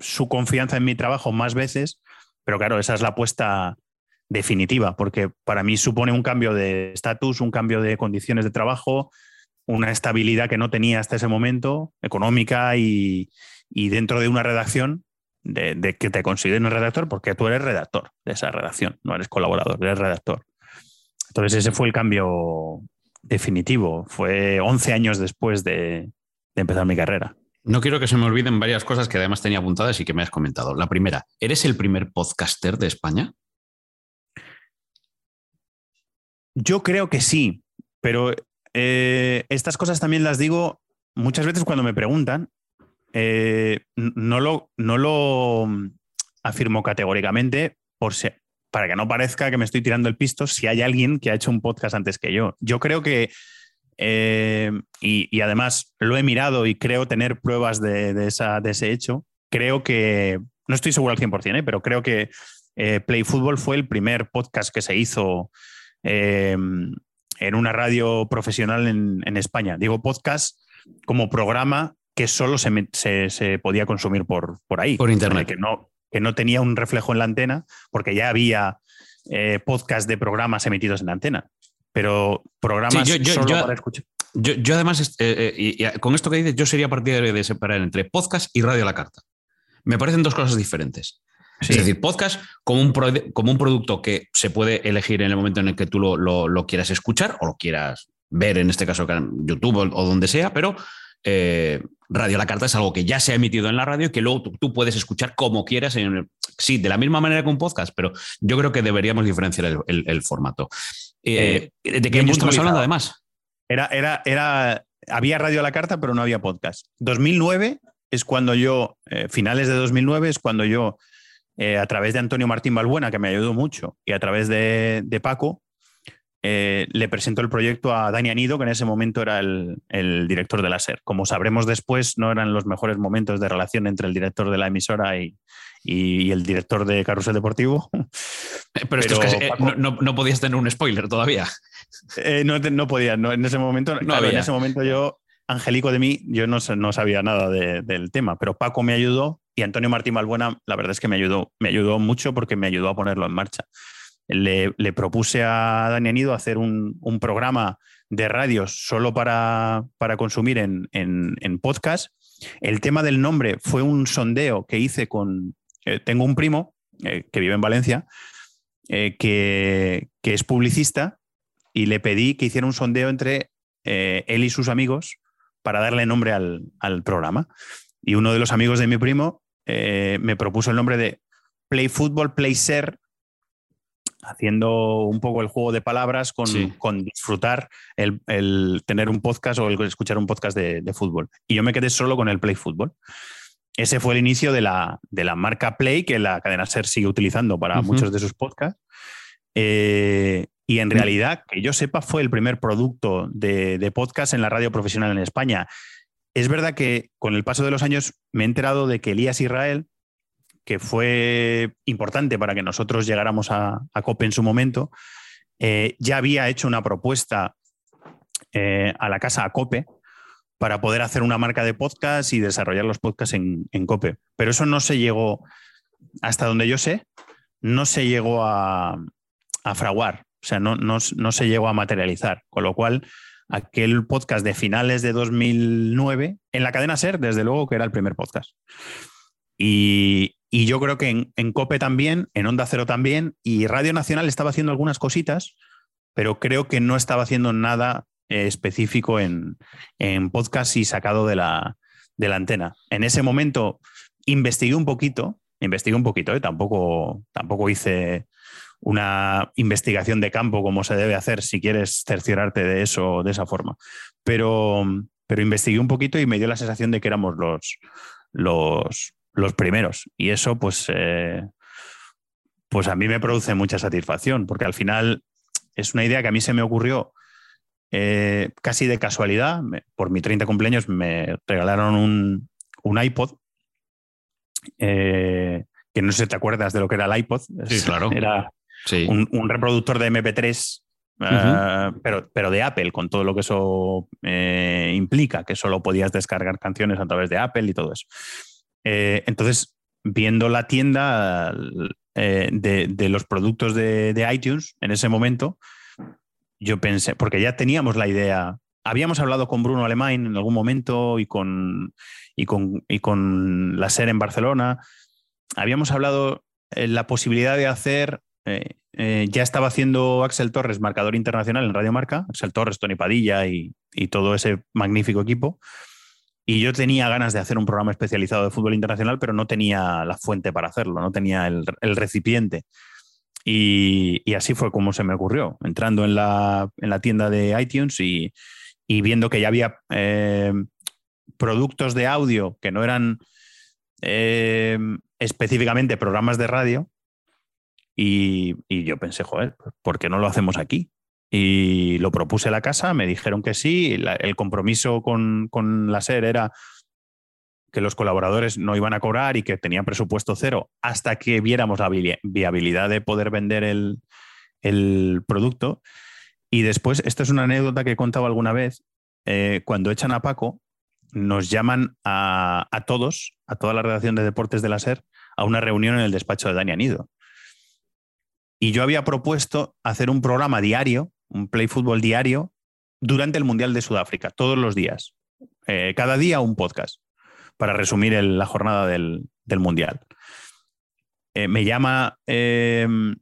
su confianza en mi trabajo más veces, pero claro, esa es la apuesta definitiva, porque para mí supone un cambio de estatus, un cambio de condiciones de trabajo, una estabilidad que no tenía hasta ese momento, económica y, dentro de una redacción, de, que te consideren redactor, porque tú eres redactor de esa redacción, no eres colaborador, eres redactor. Entonces ese fue el cambio definitivo, fue 11 años después de, de empezar mi carrera. No quiero que se me olviden varias cosas que además tenía apuntadas y que me has comentado. La primera, ¿eres el primer podcaster de España? Yo creo que sí, pero eh, estas cosas también las digo muchas veces cuando me preguntan. Eh, no, lo, no lo afirmo categóricamente por para que no parezca que me estoy tirando el pisto si hay alguien que ha hecho un podcast antes que yo. Yo creo que, eh, y, además lo he mirado y creo tener pruebas de, esa, de ese hecho, creo que, no estoy seguro al 100%, pero creo que Play Football fue el primer podcast que se hizo en una radio profesional en, España. Digo podcast como programa que solo se, podía consumir por, por ahí. Por internet. Que no, que no tenía un reflejo en la antena, porque ya había eh, podcast de programas emitidos en la antena. Pero programas solo para escuchar. Yo, además, eh, eh, y, con esto que dices, yo sería partidario de separar entre podcast y radio a la carta. Me parecen dos cosas diferentes. Es decir, podcast como un, como un producto que se puede elegir en el momento en el que tú lo, quieras escuchar o lo quieras ver, en este caso YouTube o, donde sea, pero eh, Radio la Carta es algo que ya se ha emitido en la radio y que luego tú, puedes escuchar como quieras. En sí, de la misma manera que un podcast, pero yo creo que deberíamos diferenciar el, formato. Eh, eh, ¿De qué año estamos hablando además? Era, era, era, había Radio a la Carta, pero no había podcast. 2009 es cuando yo, finales de 2009 es cuando yo eh, a través de Antonio Martín Balbuena, que me ayudó mucho, y a través de, Paco, eh, le presentó el proyecto a Dani Anido, que en ese momento era el, director de la SER. Como sabremos después, no eran los mejores momentos de relación entre el director de la emisora y, el director de Carrusel Deportivo. Eh, pero, esto es que no, podías tener un spoiler todavía. no, podía, no, en ese momento, claro, en ese momento yo, Angélico de mí, yo no, sabía nada del tema, pero Paco me ayudó y Antonio Martín Balbuena, la verdad es que me ayudó, me ayudó mucho porque me ayudó a ponerlo en marcha. Le, propuse a Dani Anido hacer un, programa de radio solo para, consumir en, podcast. El tema del nombre fue un sondeo que hice con. Eh, tengo un primo eh, que vive en Valencia, eh, que, es publicista, y le pedí que hiciera un sondeo entre él y sus amigos para darle nombre al, al programa. Y uno de los amigos de mi primo me propuso el nombre de Play Football, Play Ser, haciendo un poco el juego de palabras con, disfrutar el, tener un podcast o el escuchar un podcast de, fútbol. Y yo me quedé solo con el Play Football. Ese fue el inicio de la, de la marca Play que la cadena Ser sigue utilizando para muchos de sus podcasts. Eh, y en realidad, que yo sepa, fue el primer producto de, de podcast en la radio profesional en España. Es verdad que con el paso de los años me he enterado de que Elías Israel, que fue importante para que nosotros llegáramos a, COPE en su momento, eh, ya había hecho una propuesta eh, a la casa COPE para poder hacer una marca de podcast y desarrollar los podcasts en, COPE. Pero eso no se llegó, hasta donde yo sé, no se llegó a, fraguar, o sea, no, no, se llegó a materializar, con lo cual aquel podcast de finales de 2009, en la cadena SER, desde luego que era el primer podcast. Y, yo creo que en, en, COPE también, en Onda Cero también, y Radio Nacional estaba haciendo algunas cositas, pero creo que no estaba haciendo nada eh, específico en, podcast y sacado de la, de la antena. En ese momento investigué un poquito, investigué un poquito, ¿eh? tampoco, tampoco hice una investigación de campo como se debe hacer si quieres cerciorarte de eso de esa forma. Pero, pero investigué un poquito y me dio la sensación de que éramos los, los, los primeros. Y eso, pues, eh, pues a mí me produce mucha satisfacción, porque al final es una idea que a mí se me ocurrió eh, casi de casualidad, por mi 30 cumpleaños me regalaron un, iPod, eh, que no sé si te acuerdas de lo que era el iPod. Sí, claro. Era un, reproductor de MP3, eh, pero, pero de Apple, con todo lo que eso implica, que solo podías descargar canciones a través de Apple y todo eso. Entonces, viendo la tienda de, los productos de iTunes en ese momento, yo pensé, porque ya teníamos la idea, habíamos hablado con Bruno Alemán en algún momento y con, y con, y con la SER en Barcelona, habíamos hablado en la posibilidad de hacer, eh, eh, ya estaba haciendo Axel Torres, marcador internacional en Radio Marca, Axel Torres, Tony Padilla y, todo ese magnífico equipo. Y yo tenía ganas de hacer un programa especializado de fútbol internacional, pero no tenía la fuente para hacerlo, no tenía el, recipiente. Y, así fue como se me ocurrió, entrando en la, tienda de iTunes y, viendo que ya había eh, productos de audio que no eran eh, específicamente programas de radio. Y, yo pensé, joder, ¿por qué no lo hacemos aquí? Y lo propuse a la casa, me dijeron que sí, el compromiso con, con la SER era que los colaboradores no iban a cobrar y que tenían presupuesto cero hasta que viéramos la viabilidad de poder vender el, producto. Y después, esto es una anécdota que he contado alguna vez, eh, cuando echan a Paco, nos llaman a, todos, a toda la redacción de deportes de la SER, a una reunión en el despacho de Dani Anido. Y yo había propuesto hacer un programa diario, un play fútbol diario, durante el Mundial de Sudáfrica, todos los días. Eh, cada día un podcast para resumir la jornada del, Mundial. Eh, me llama em,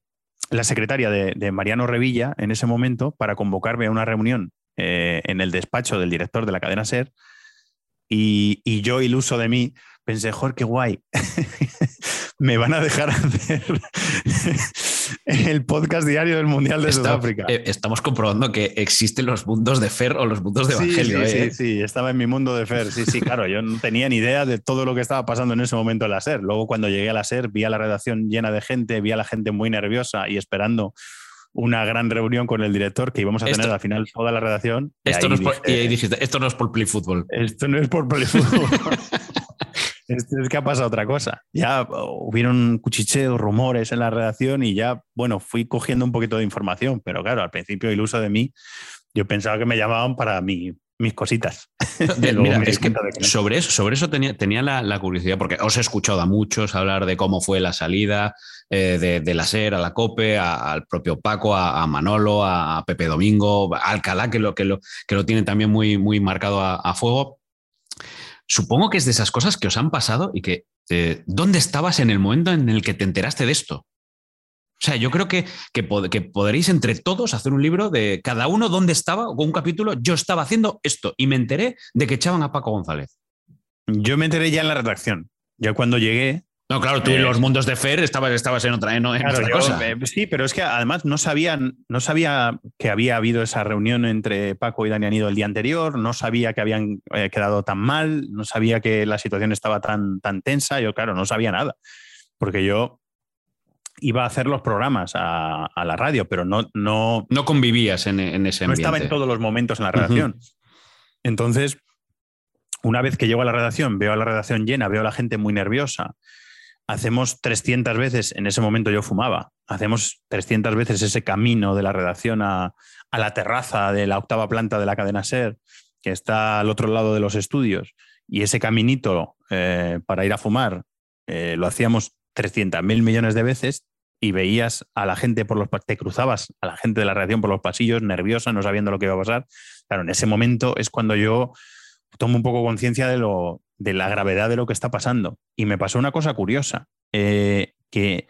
la secretaria de, Mariano Revilla en ese momento para convocarme a una reunión eh, en el despacho del director de la cadena SER y, y yo, iluso de mí, pensé, joder, qué guay, me van a dejar hacer el podcast diario del Mundial de Sudáfrica. Eh, estamos comprobando que existen los mundos de Fer o los mundos de Evangelio. Sí, sí, ¿eh? sí, estaba en mi mundo de Fer. Sí, sí, claro, yo no tenía ni idea de todo lo que estaba pasando en ese momento en la SER. Luego, cuando llegué a la SER, vi a la redacción llena de gente, vi a la gente muy nerviosa y esperando una gran reunión con el director que íbamos a tener al final toda la redacción. Esto no es por, y dijiste, esto no es por Play Football. Esto no es por Play Football. es, que ha pasado otra cosa. Ya hubieron cuchicheos, rumores en la redacción y ya, bueno, fui cogiendo un poquito de información, pero claro, al principio, iluso de mí, yo pensaba que me llamaban para mi, mis cositas. Mira, es que sobre eso, sobre eso tenía, tenía la, curiosidad, porque os he escuchado a muchos hablar de cómo fue la salida eh, de, la SER a la COPE, al propio Paco, a, Manolo, a, Pepe Domingo, a Alcalá, que lo, que lo, que lo tiene también muy, muy marcado a fuego. Supongo que es de esas cosas que os han pasado y que, eh, ¿dónde estabas en el momento en el que te enteraste de esto? O sea, yo creo que, que, podréis entre todos hacer un libro de cada uno dónde estaba o un capítulo, yo estaba haciendo esto y me enteré de que echaban a Paco González. Yo me enteré ya en la redacción. Ya cuando llegué, no, claro, tú en los mundos de Fer estabas, estabas en otra, en, cosa. Eh, sí, pero es que además no sabían, no sabía que había habido esa reunión entre Paco y Dani Anido el día anterior, no sabía que habían eh, quedado tan mal, no sabía que la situación estaba tan, tan tensa. Yo, claro, no sabía nada. Porque yo iba a hacer los programas a, la radio, pero no. No, no convivías en, ese ambiente. No estaba en todos los momentos en la redacción. Entonces, una vez que llego a la redacción, veo a la redacción llena, veo a la gente muy nerviosa hacemos 300 veces, en ese momento yo fumaba, hacemos 300 veces ese camino de la redacción a, la terraza de la octava planta de la cadena SER, que está al otro lado de los estudios, y ese caminito eh, para ir a fumar eh, lo hacíamos 300 mil millones de veces y veías a la gente por los te cruzabas a la gente de la redacción por los pasillos nerviosa, no sabiendo lo que iba a pasar. Claro, en ese momento es cuando yo tomo un poco conciencia de, lo, de la gravedad de lo que está pasando. Y me pasó una cosa curiosa, eh, que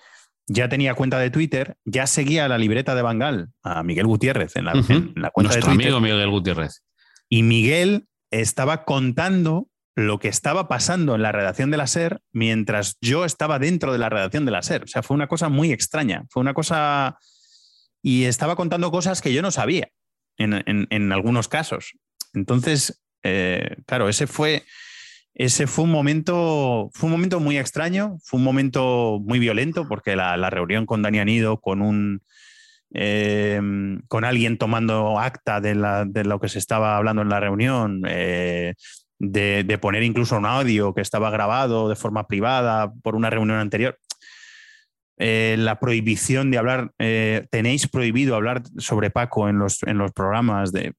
ya tenía cuenta de Twitter, ya seguía la libreta de Bangal a Miguel Gutiérrez en la, cuenta de Twitter. amigo Miguel Gutiérrez. Y Miguel estaba contando lo que estaba pasando en la redacción de la SER mientras yo estaba dentro de la redacción de la SER. O sea, fue una cosa muy extraña. Fue una cosa. Y estaba contando cosas que yo no sabía en, algunos casos. Entonces, eh, claro, ese fue. Ese fue un momento, fue un momento muy extraño, fue un momento muy violento, porque la, reunión con Dani Anido, con un eh, con alguien tomando acta de, lo que se estaba hablando en la reunión, eh, de, poner incluso un audio que estaba grabado de forma privada por una reunión anterior. Eh, la prohibición de hablar, eh, tenéis prohibido hablar sobre Paco en los, en los programas de...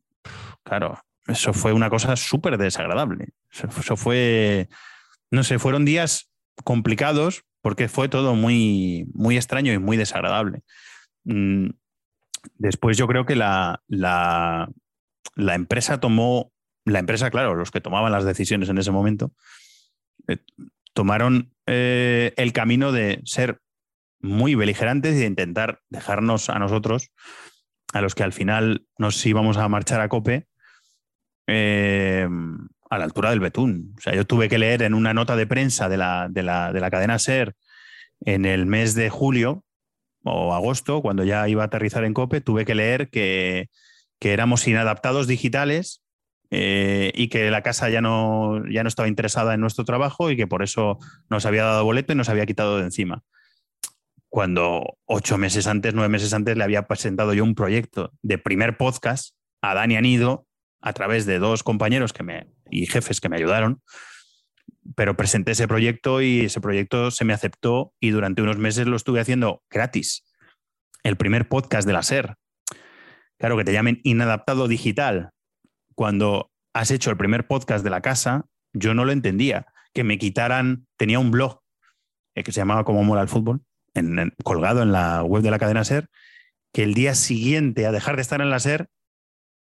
Claro, eso fue una cosa súper desagradable. Eso, fue, no sé, fueron días complicados porque fue todo muy, muy extraño y muy desagradable. Mm, después yo creo que la, la, empresa tomó la empresa, claro, los que tomaban las decisiones en ese momento, eh, tomaron eh, el camino de ser muy beligerantes y de intentar dejarnos a nosotros, a los que al final nos íbamos a marchar a cope, eh, a la altura del betún. O sea, yo tuve que leer en una nota de prensa de la, de la cadena SER en el mes de julio o agosto, cuando ya iba a aterrizar en cope, tuve que leer que, que éramos inadaptados digitales eh, y que la casa ya no, ya no estaba interesada en nuestro trabajo y que por eso nos había dado boleto y nos había quitado de encima. Cuando ocho meses antes, nueve meses antes, le había presentado yo un proyecto de primer podcast a Dani Anido a través de dos compañeros que me, y jefes que me ayudaron, pero presenté ese proyecto y ese proyecto se me aceptó y durante unos meses lo estuve haciendo gratis. El primer podcast de la SER. Claro, que te llamen inadaptado digital cuando has hecho el primer podcast de la casa, yo no lo entendía. Que me quitaran, tenía un blog eh, que se llamaba Como mola el fútbol, colgado en la web de la cadena SER, que el día siguiente a dejar de estar en la SER,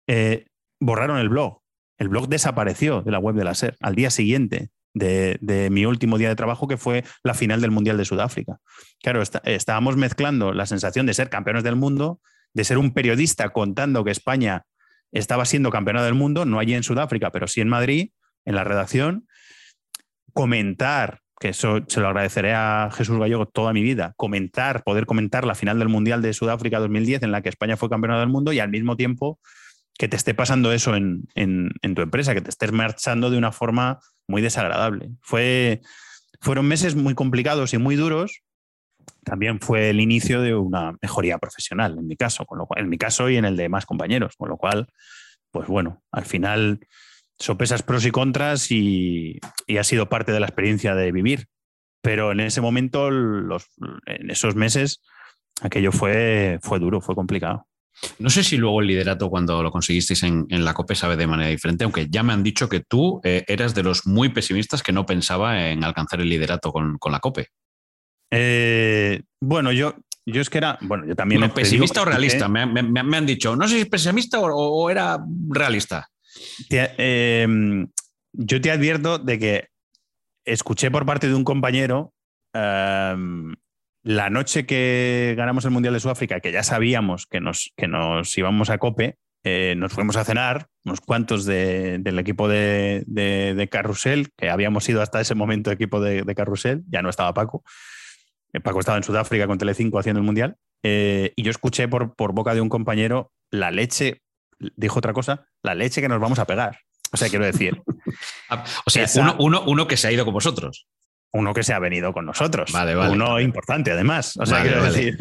eh, borraron el blog. El blog desapareció de la web de la SER al día siguiente de, mi último día de trabajo, que fue la final del Mundial de Sudáfrica. Claro, estábamos mezclando la sensación de ser campeones del mundo, de ser un periodista contando que España estaba siendo campeona del mundo, no allí en Sudáfrica, pero sí en Madrid, en la redacción, comentar, que eso se lo agradeceré a Jesús Gallego toda mi vida, comentar, poder comentar la final del Mundial de Sudáfrica 2010 en la que España fue campeona del mundo y al mismo tiempo que te esté pasando eso en, tu empresa, que te estés marchando de una forma muy desagradable. Fue, fueron meses muy complicados y muy duros, también fue el inicio de una mejoría profesional, en mi caso, con lo cual, en mi caso y en el de más compañeros, con lo cual, pues bueno, al final sopesas pros y contras y, ha sido parte de la experiencia de vivir. Pero en ese momento, los, en esos meses, aquello fue, fue duro, fue complicado. No sé si luego el liderato, cuando lo conseguisteis en, la COPE, sabe de manera diferente, aunque ya me han dicho que tú eh, eras de los muy pesimistas que no pensaba en alcanzar el liderato con, con la COPE. Eh, bueno, yo, yo es que era, bueno, yo también... ¿Pesimista o realista? Me, han dicho, no sé si es pesimista o, era realista. Em, yo te advierto de que escuché por parte de un compañero em, la noche que ganamos el Mundial de Sudáfrica, que ya sabíamos que nos, que nos íbamos a Cope, eh, nos fuimos a cenar, unos cuantos del equipo de, de, Carrusel, que habíamos sido hasta ese momento equipo de, Carrusel, ya no estaba Paco. Eh, Paco estaba en Sudáfrica con Telecinco haciendo el Mundial, eh, y yo escuché por, por boca de un compañero la leche, dijo otra cosa, la leche que nos vamos a pegar. O sea, quiero decir. O sea, uno, que se ha ido con vosotros. Uno que se ha venido con nosotros. Vale, vale. Uno importante, además. O sea, quiero decir.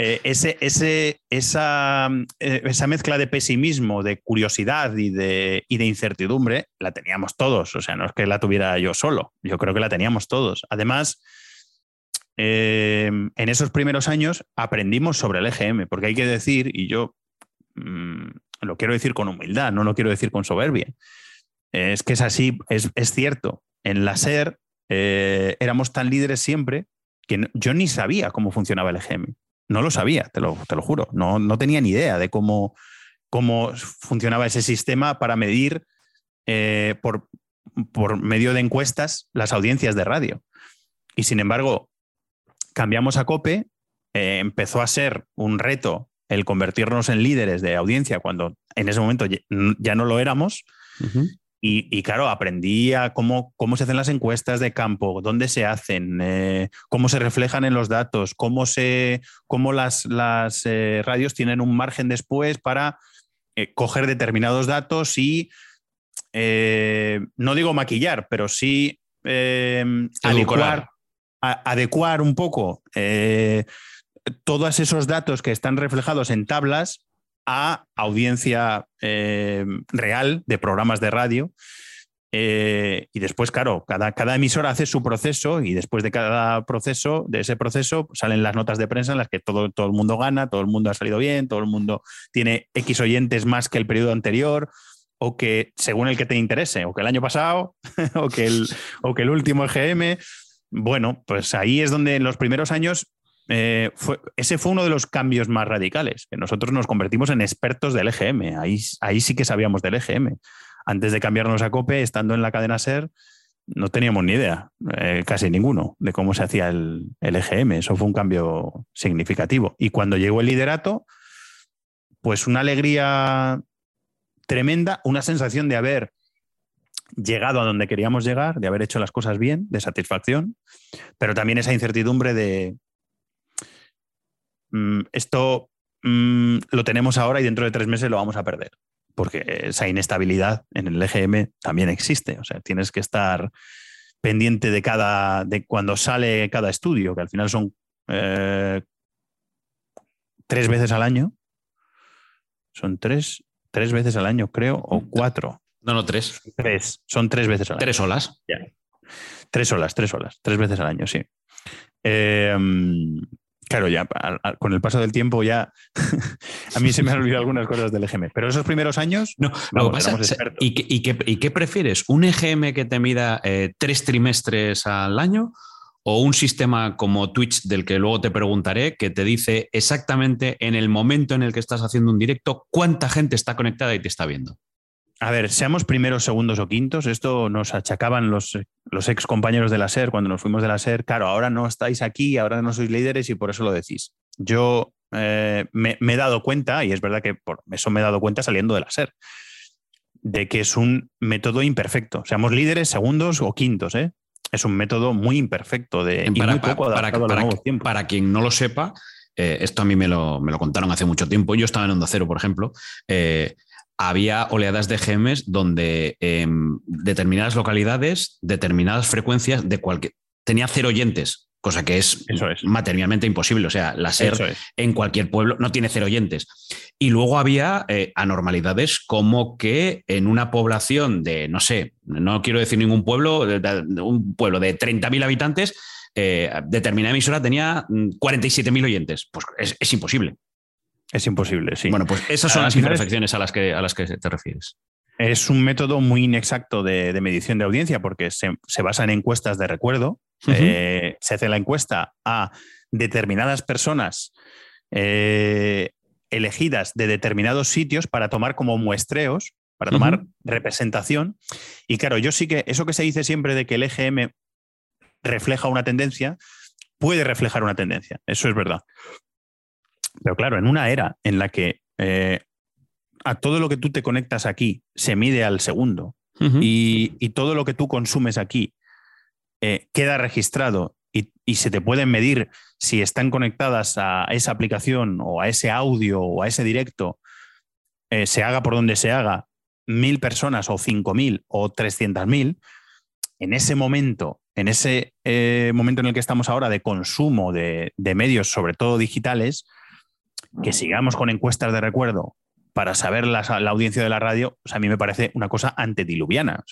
Eh, ese, ese, esa, esa, mezcla de pesimismo, de curiosidad y de, y de, incertidumbre la teníamos todos. O sea, no es que la tuviera yo solo, yo creo que la teníamos todos. Además, eh, en esos primeros años aprendimos sobre el EGM, porque hay que decir, y yo mm, lo quiero decir con humildad, no lo quiero decir con soberbia. Es que es así, es, cierto. En la SER eh, éramos tan líderes siempre que yo ni sabía cómo funcionaba el EGM. No lo sabía, te lo, te lo juro. No, no, tenía ni idea de cómo, cómo funcionaba ese sistema para medir eh, por, por medio de encuestas las audiencias de radio. Y sin embargo, cambiamos a COPE, eh, empezó a ser un reto el convertirnos en líderes de audiencia cuando en ese momento ya no lo éramos. Y, claro, aprendí a cómo, cómo se hacen las encuestas de campo, dónde se hacen, eh, cómo se reflejan en los datos, cómo, se, cómo las, las eh, radios tienen un margen después para eh, coger determinados datos y, no digo maquillar, pero sí adecuar, adecuar un poco todos esos datos que están reflejados en tablas a audiencia eh, real de programas de radio. Eh, y después, claro, cada, cada, emisora hace su proceso y después de cada proceso, de ese proceso, salen las notas de prensa en las que todo, todo el mundo gana, todo el mundo ha salido bien, todo el mundo tiene X oyentes más que el periodo anterior o que según el que te interese, o que el año pasado, o, que el, o que el último EGM. Bueno, pues ahí es donde en los primeros años eh, ese fue uno de los cambios más radicales, que nosotros nos convertimos en expertos del EGM. Ahí, ahí sí que sabíamos del EGM. Antes de cambiarnos a COPE, estando en la cadena SER, no teníamos ni idea, eh, casi ninguno, de cómo se hacía el, el, EGM. Eso fue un cambio significativo. Y cuando llegó el liderato, pues una alegría tremenda, una sensación de haber llegado a donde queríamos llegar, de haber hecho las cosas bien, de satisfacción, pero también esa incertidumbre de, Mm, esto mm, lo tenemos ahora y dentro de tres meses lo vamos a perder, porque esa inestabilidad en el EGM también existe. O sea, tienes que estar pendiente de cada, de cuando sale cada estudio, que al final son eh, tres veces al año. Son tres, tres veces al año, creo, o cuatro. No, no, tres. Tres, son tres veces al año. Tres olas. Tres olas, tres olas, tres veces al año, sí. Eh, Claro, ya con el paso del tiempo ya a mí se me han olvidado algunas cosas del EGM, pero esos primeros años... No, lo pasa, ¿y, qué, prefieres? ¿Un EGM que te mida eh, tres trimestres al año o un sistema como Twitch del que luego te preguntaré que te dice exactamente en el momento en el que estás haciendo un directo cuánta gente está conectada y te está viendo? A ver, seamos primeros, segundos o quintos, esto nos achacaban los, los ex compañeros de la SER cuando nos fuimos de la SER. Claro, ahora no estáis aquí, ahora no sois líderes y por eso lo decís. Yo eh, me, he dado cuenta, y es verdad que por eso me he dado cuenta saliendo de la SER, de que es un método imperfecto. Seamos líderes, segundos o quintos, ¿eh? Es un método muy imperfecto de para, para, quien no lo sepa, eh, esto a mí me lo, me lo, contaron hace mucho tiempo. Yo estaba en Onda Cero, por ejemplo. Eh, había oleadas de GMs donde em, determinadas localidades, determinadas frecuencias de cualquier. tenía cero oyentes, cosa que es, materialmente imposible. O sea, la SER en cualquier pueblo no tiene cero oyentes. Y luego había eh, anormalidades como que en una población de, no sé, no quiero decir ningún pueblo, un pueblo de 30.000 habitantes, eh, determinada emisora tenía 47.000 mm, oyentes. Pues es imposible. Es imposible, sí. Bueno, pues esas son las imperfecciones a las, que, a las que te refieres. Es un método muy inexacto de, medición de audiencia porque se, basa en encuestas de recuerdo. Eh, se hace la encuesta a determinadas personas eh, elegidas de determinados sitios para tomar como muestreos, para tomar representación. Y claro, yo sí que eso que se dice siempre de que el EGM refleja una tendencia, puede reflejar una tendencia. Eso es verdad. Pero claro, en una era en la que eh, a todo lo que tú te conectas aquí se mide al segundo y, todo lo que tú consumes aquí eh, queda registrado y, se te pueden medir si están conectadas a esa aplicación o a ese audio o a ese directo, eh, se haga por donde se haga, mil personas o cinco mil o trescientas mil, en ese momento, en ese momento en el que estamos ahora de consumo de medios, sobre todo digitales, que sigamos con encuestas de recuerdo para saber la, audiencia de la radio, a mí me parece una cosa antediluviana.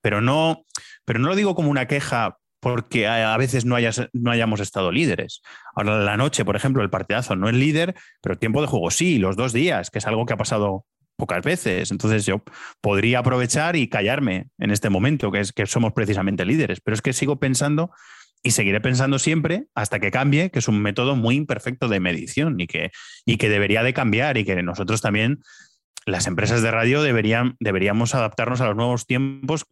pero, no, pero no lo digo como una queja porque a, veces no, no hayamos estado líderes. Ahora, la noche, por ejemplo, el partidazo no es líder, pero tiempo de juego sí, los dos días, que es algo que ha pasado pocas veces. Entonces yo podría aprovechar y callarme en este momento, que es que somos precisamente líderes. Pero es que sigo pensando y seguiré pensando siempre hasta que cambie, que es un método muy imperfecto de medición y que, y que debería de cambiar y que nosotros también, las empresas de radio, deberían, deberíamos adaptarnos a los nuevos tiempos,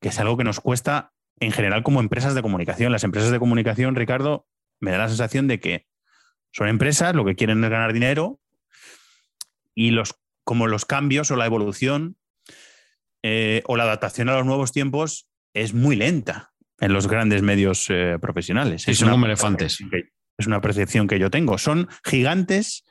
que es algo que nos cuesta en general como empresas de comunicación. Las empresas de comunicación, Ricardo, me da la sensación de que son empresas, lo que quieren es ganar dinero y los como los cambios o la evolución eh, o la adaptación a los nuevos tiempos es muy lenta en los grandes medios eh, profesionales. es son como elefantes. es una percepción que yo tengo. Son gigantes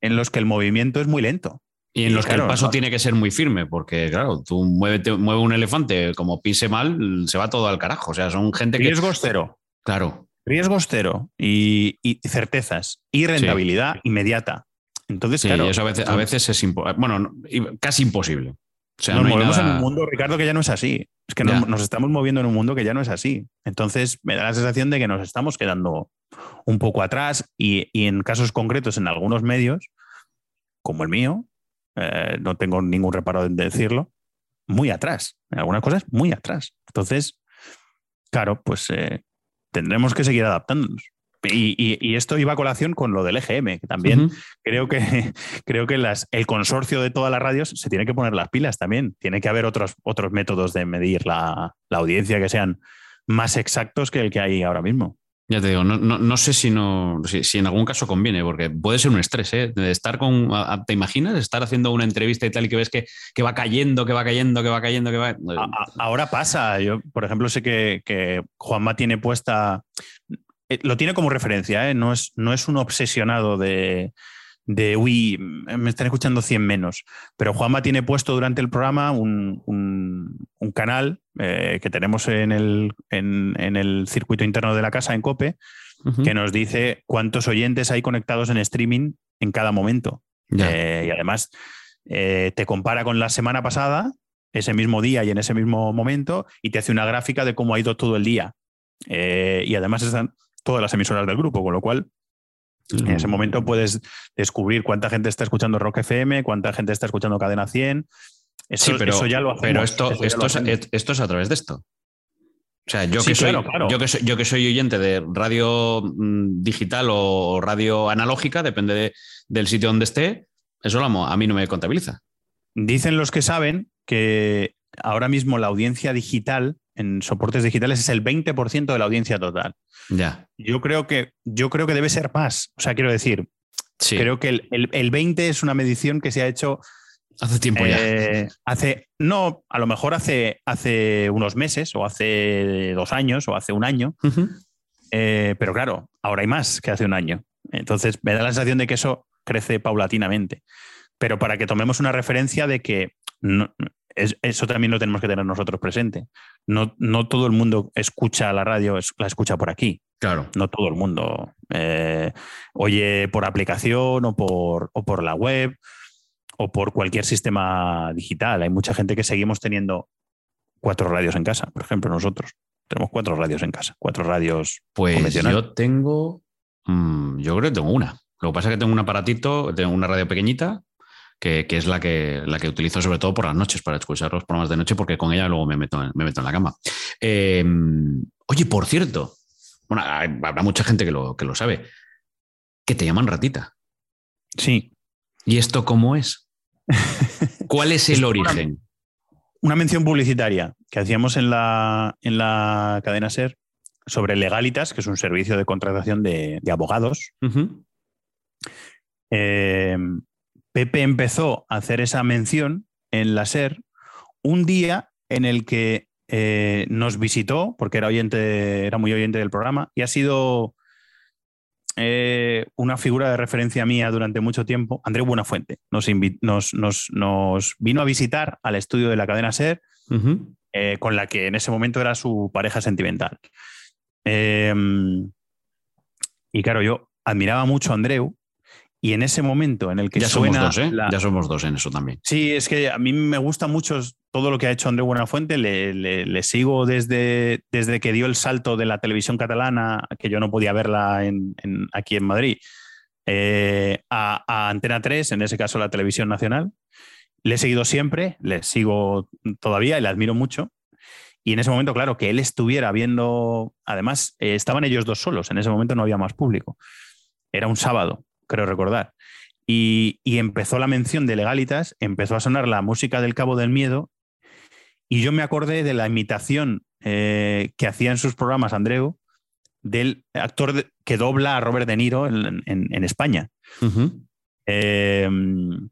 en los que el movimiento es muy lento. Y en los que el paso tiene que ser muy firme, porque claro, tú mueves un elefante como pise mal, se va todo al carajo. O sea, son gente que. Riesgos cero. Claro. Riesgos cero y, certezas y rentabilidad inmediata. Entonces, sí, eso a veces, a veces es bueno, casi imposible. O sea, nos movemos en un mundo, Ricardo, que ya no es así. Es que nos, estamos moviendo en un mundo que ya no es así. Entonces, me da la sensación de que nos estamos quedando un poco atrás y, en casos concretos, en algunos medios, como el mío, eh, no tengo ningún reparo en decirlo, muy atrás. En algunas cosas, muy atrás. Entonces, claro, pues eh, tendremos que seguir adaptándonos. Y, esto iba a colación con lo del EGM, que también creo que, creo que las, el consorcio de todas las radios se tiene que poner las pilas también. Tiene que haber otros, otros métodos de medir la, audiencia que sean más exactos que el que hay ahora mismo. Ya te digo, no, sé si, no, si, en algún caso conviene, porque puede ser un estrés, ¿eh? De estar con. ¿Te imaginas? Estar haciendo una entrevista y tal y que ves que, que va cayendo, que va cayendo, que va cayendo, que va. ahora pasa. Yo, por ejemplo, sé que, que Juanma tiene puesta lo tiene como referencia, ¿eh? no, es, no es un obsesionado de, de, uy, me están escuchando 100 menos. Pero Juanma tiene puesto durante el programa un, canal eh, que tenemos en el, en, el, circuito interno de la casa, en COPE, que nos dice cuántos oyentes hay conectados en streaming en cada momento. y además te compara con la semana pasada, ese mismo día y en ese mismo momento, y te hace una gráfica de cómo ha ido todo el día. y además están todas las emisoras del grupo, con lo cual en ese momento puedes descubrir cuánta gente está escuchando Rock FM, cuánta gente está escuchando Cadena 100. Eso, pero, ya lo hacemos. Pero esto, esto, es, esto es a través de esto. O sea, yo, que soy, Yo, que soy, yo que soy oyente de radio mm, digital o radio analógica, depende del sitio donde esté, eso a mí no me contabiliza. Dicen los que saben que ahora mismo la audiencia digital en soportes digitales es el 20% de la audiencia total. Ya. Yo creo que, yo creo que debe ser más. O sea, quiero decir, creo que el, 20 es una medición que se ha hecho. Hace tiempo ya. Eh, hace, no, a lo mejor hace, hace unos meses, o hace dos años, o hace un año. Eh, pero claro, ahora hay más que hace un año. Entonces, me da la sensación de que eso crece paulatinamente. Pero para que tomemos una referencia de que no, eso también lo tenemos que tener nosotros presente. No, no todo el mundo escucha la radio, la escucha por aquí. Claro. No todo el mundo eh, oye por aplicación o por, o por la web o por cualquier sistema digital. Hay mucha gente que seguimos teniendo cuatro radios en casa, por ejemplo, nosotros. Tenemos cuatro radios en casa, cuatro radios. Pues yo tengo, mm, yo creo que tengo una. Lo que pasa es que tengo un aparatito, tengo una radio pequeñita que, es la que, la que utilizo sobre todo por las noches para escuchar los programas de noche, porque con ella luego me meto, me meto en la cama. Em, oye, por cierto, bueno, habrá mucha gente que lo, que lo sabe, que te llaman ratita. Sí. ¿Y esto cómo es? ¿Cuál es el origen? Una, mención publicitaria que hacíamos en la, en la cadena SER sobre Legalitas, que es un servicio de contratación de, abogados. Pepe empezó a hacer esa mención en la SER un día en el que eh, nos visitó, porque era, oyente, era muy oyente del programa, y ha sido eh, una figura de referencia mía durante mucho tiempo, André Buenafuente. Nos, nos, nos, vino a visitar al estudio de la cadena SER, eh, con la que en ese momento era su pareja sentimental. Em, y claro, yo admiraba mucho a Andreu y en ese momento en el que ya somos dos, ¿eh? Ya somos dos en eso también. Sí, es que a mí me gusta mucho todo lo que ha hecho André Buenafuente. Le, le, sigo desde, desde que dio el salto de la televisión catalana, que yo no podía verla en, aquí en Madrid, eh, a, Antena 3, en ese caso la televisión nacional. le he seguido siempre, le sigo todavía y le admiro mucho. Y en ese momento, claro, que él estuviera viendo, además, eh, estaban ellos dos solos, en ese momento no había más público. Era un sábado, creo recordar. Y, empezó la mención de Legalitas, empezó a sonar la música del Cabo del Miedo, y yo me acordé de la imitación eh, que hacía en sus programas Andreu del actor que dobla a Robert De Niro en, España. Em,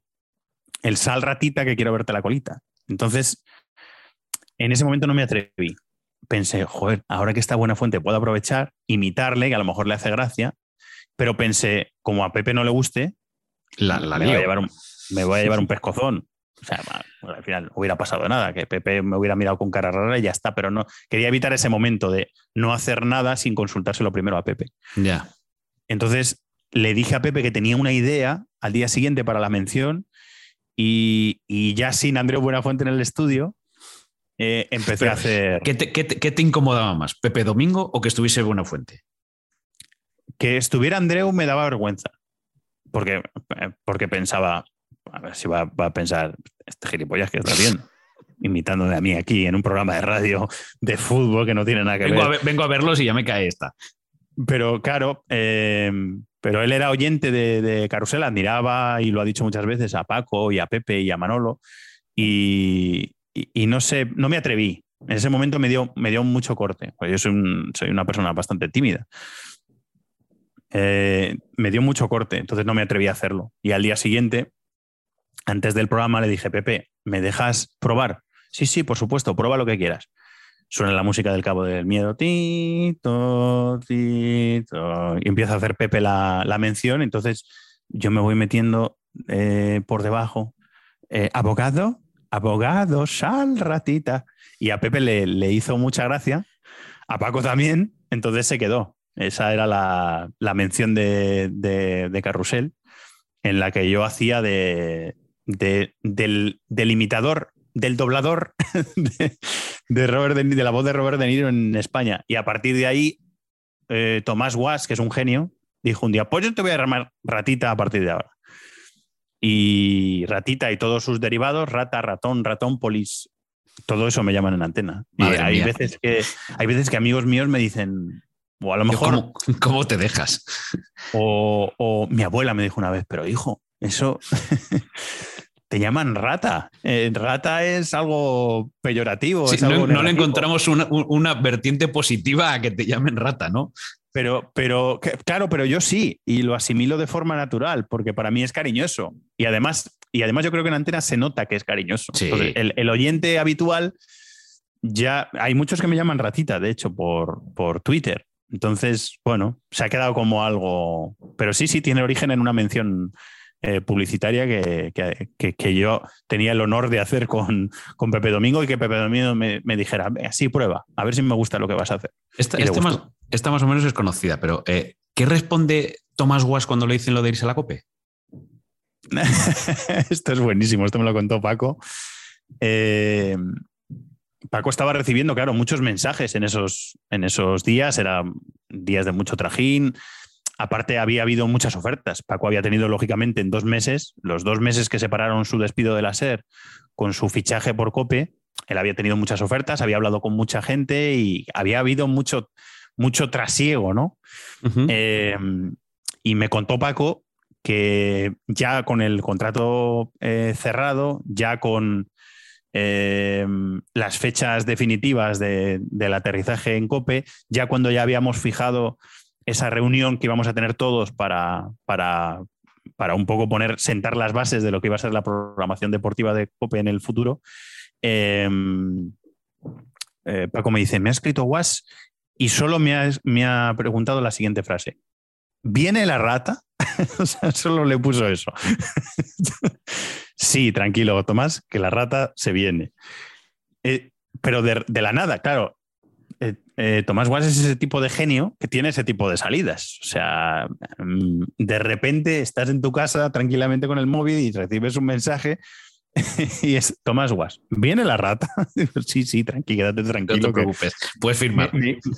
el sal ratita que quiero verte la colita. Entonces, en ese momento no me atreví. Pensé, joder, ahora que está buena fuente puedo aprovechar, imitarle, que a lo mejor le hace gracia, pero pensé, como a Pepe no le guste, la, me, voy a llevar un, me, voy a llevar un, pescozón. O sea, al final no hubiera pasado nada, que Pepe me hubiera mirado con cara rara y ya está, pero no quería evitar ese momento de no hacer nada sin consultárselo primero a Pepe. Ya. Entonces le dije a Pepe que tenía una idea al día siguiente para la mención y, ya sin Andreu Buenafuente en el estudio, eh, empecé a hacer. ¿qué te, incomodaba más, Pepe Domingo o que estuviese Buenafuente? Que estuviera Andreu me daba vergüenza. Porque, porque pensaba, a ver si va, a pensar, este gilipollas que está bien, imitándome a mí aquí en un programa de radio de fútbol que no tiene nada que ver. vengo a verlos y ya me cae esta. Pero claro, eh, pero él era oyente de, de, Carusel, admiraba y lo ha dicho muchas veces a Paco y a Pepe y a Manolo. Y, no sé, no me atreví. En ese momento me dio, me dio mucho corte. Pues yo soy, soy una persona bastante tímida. Eh, me dio mucho corte, entonces no me atreví a hacerlo. Y al día siguiente, antes del programa, le dije, Pepe, ¿me dejas probar? Sí, sí, por supuesto, prueba lo que quieras. Suena la música del Cabo del Miedo, tito, y empieza a hacer Pepe la, mención, entonces yo me voy metiendo eh, por debajo, eh, abogado, abogado, sal ratita. Y a Pepe le, hizo mucha gracia, a Paco también, entonces se quedó. Esa era la, mención de, de, Carrusel, en la que yo hacía de, del, del, imitador, del doblador de, Robert de, la voz de Robert De Niro en España. Y a partir de ahí, eh, Tomás Guas, que es un genio, dijo un día, pues yo te voy a llamar ratita a partir de ahora. Y ratita y todos sus derivados, rata, ratón, ratón, polis, todo eso me llaman en antena. y hay veces, que, hay veces que amigos míos me dicen, o a lo mejor... ¿Cómo, te dejas? O, o, mi abuela me dijo una vez, pero hijo, eso te llaman rata. Eh, rata es algo peyorativo. no, le encontramos una, vertiente positiva a que te llamen rata, ¿no? Pero, pero, claro, pero yo sí, y lo asimilo de forma natural, porque para mí es cariñoso. Y además, y además yo creo que en antena se nota que es cariñoso. el, oyente habitual, ya hay muchos que me llaman ratita, de hecho, por, por Twitter. Entonces, bueno, se ha quedado como algo. Pero sí, sí, tiene origen en una mención eh, publicitaria que, yo tenía el honor de hacer con, con Pepe Domingo y que Pepe Domingo me, dijera, así prueba, a ver si me gusta lo que vas a hacer. Esta, este más, más, o menos es conocida, pero eh, ¿qué responde Tomás Guas cuando le dicen lo de irse a la COPE? esto es buenísimo, esto me lo contó Paco. Eh, Paco estaba recibiendo, claro, muchos mensajes en esos, en esos días, eran días de mucho trajín, Aparte, había habido muchas ofertas. Paco había tenido, lógicamente, en dos meses, los dos meses que separaron su despido de la SER con su fichaje por COPE, él había tenido muchas ofertas, había hablado con mucha gente y había habido mucho, mucho trasiego, ¿no? Eh, y me contó Paco que ya con el contrato eh, cerrado, ya con eh, las fechas definitivas del aterrizaje en COPE, ya cuando ya habíamos fijado esa reunión que íbamos a tener todos para, para, para, un poco poner, sentar las bases de lo que iba a ser la programación deportiva de COPE en el futuro. Em, eh, Paco me dice, me ha escrito Was y solo me ha, me ha preguntado la siguiente frase. ¿Viene la rata? o sea, solo le puso eso. sí, tranquilo, Tomás, que la rata se viene. Eh, pero de, la nada, claro, eh, eh, Tomás Guas es ese tipo de genio que tiene ese tipo de salidas. O sea, mm, de repente estás en tu casa tranquilamente con el móvil y recibes un mensaje y es Tomás Guas. ¿Viene la rata? sí, sí, tranquilo, quédate tranquilo. No te preocupes, puedes firmar.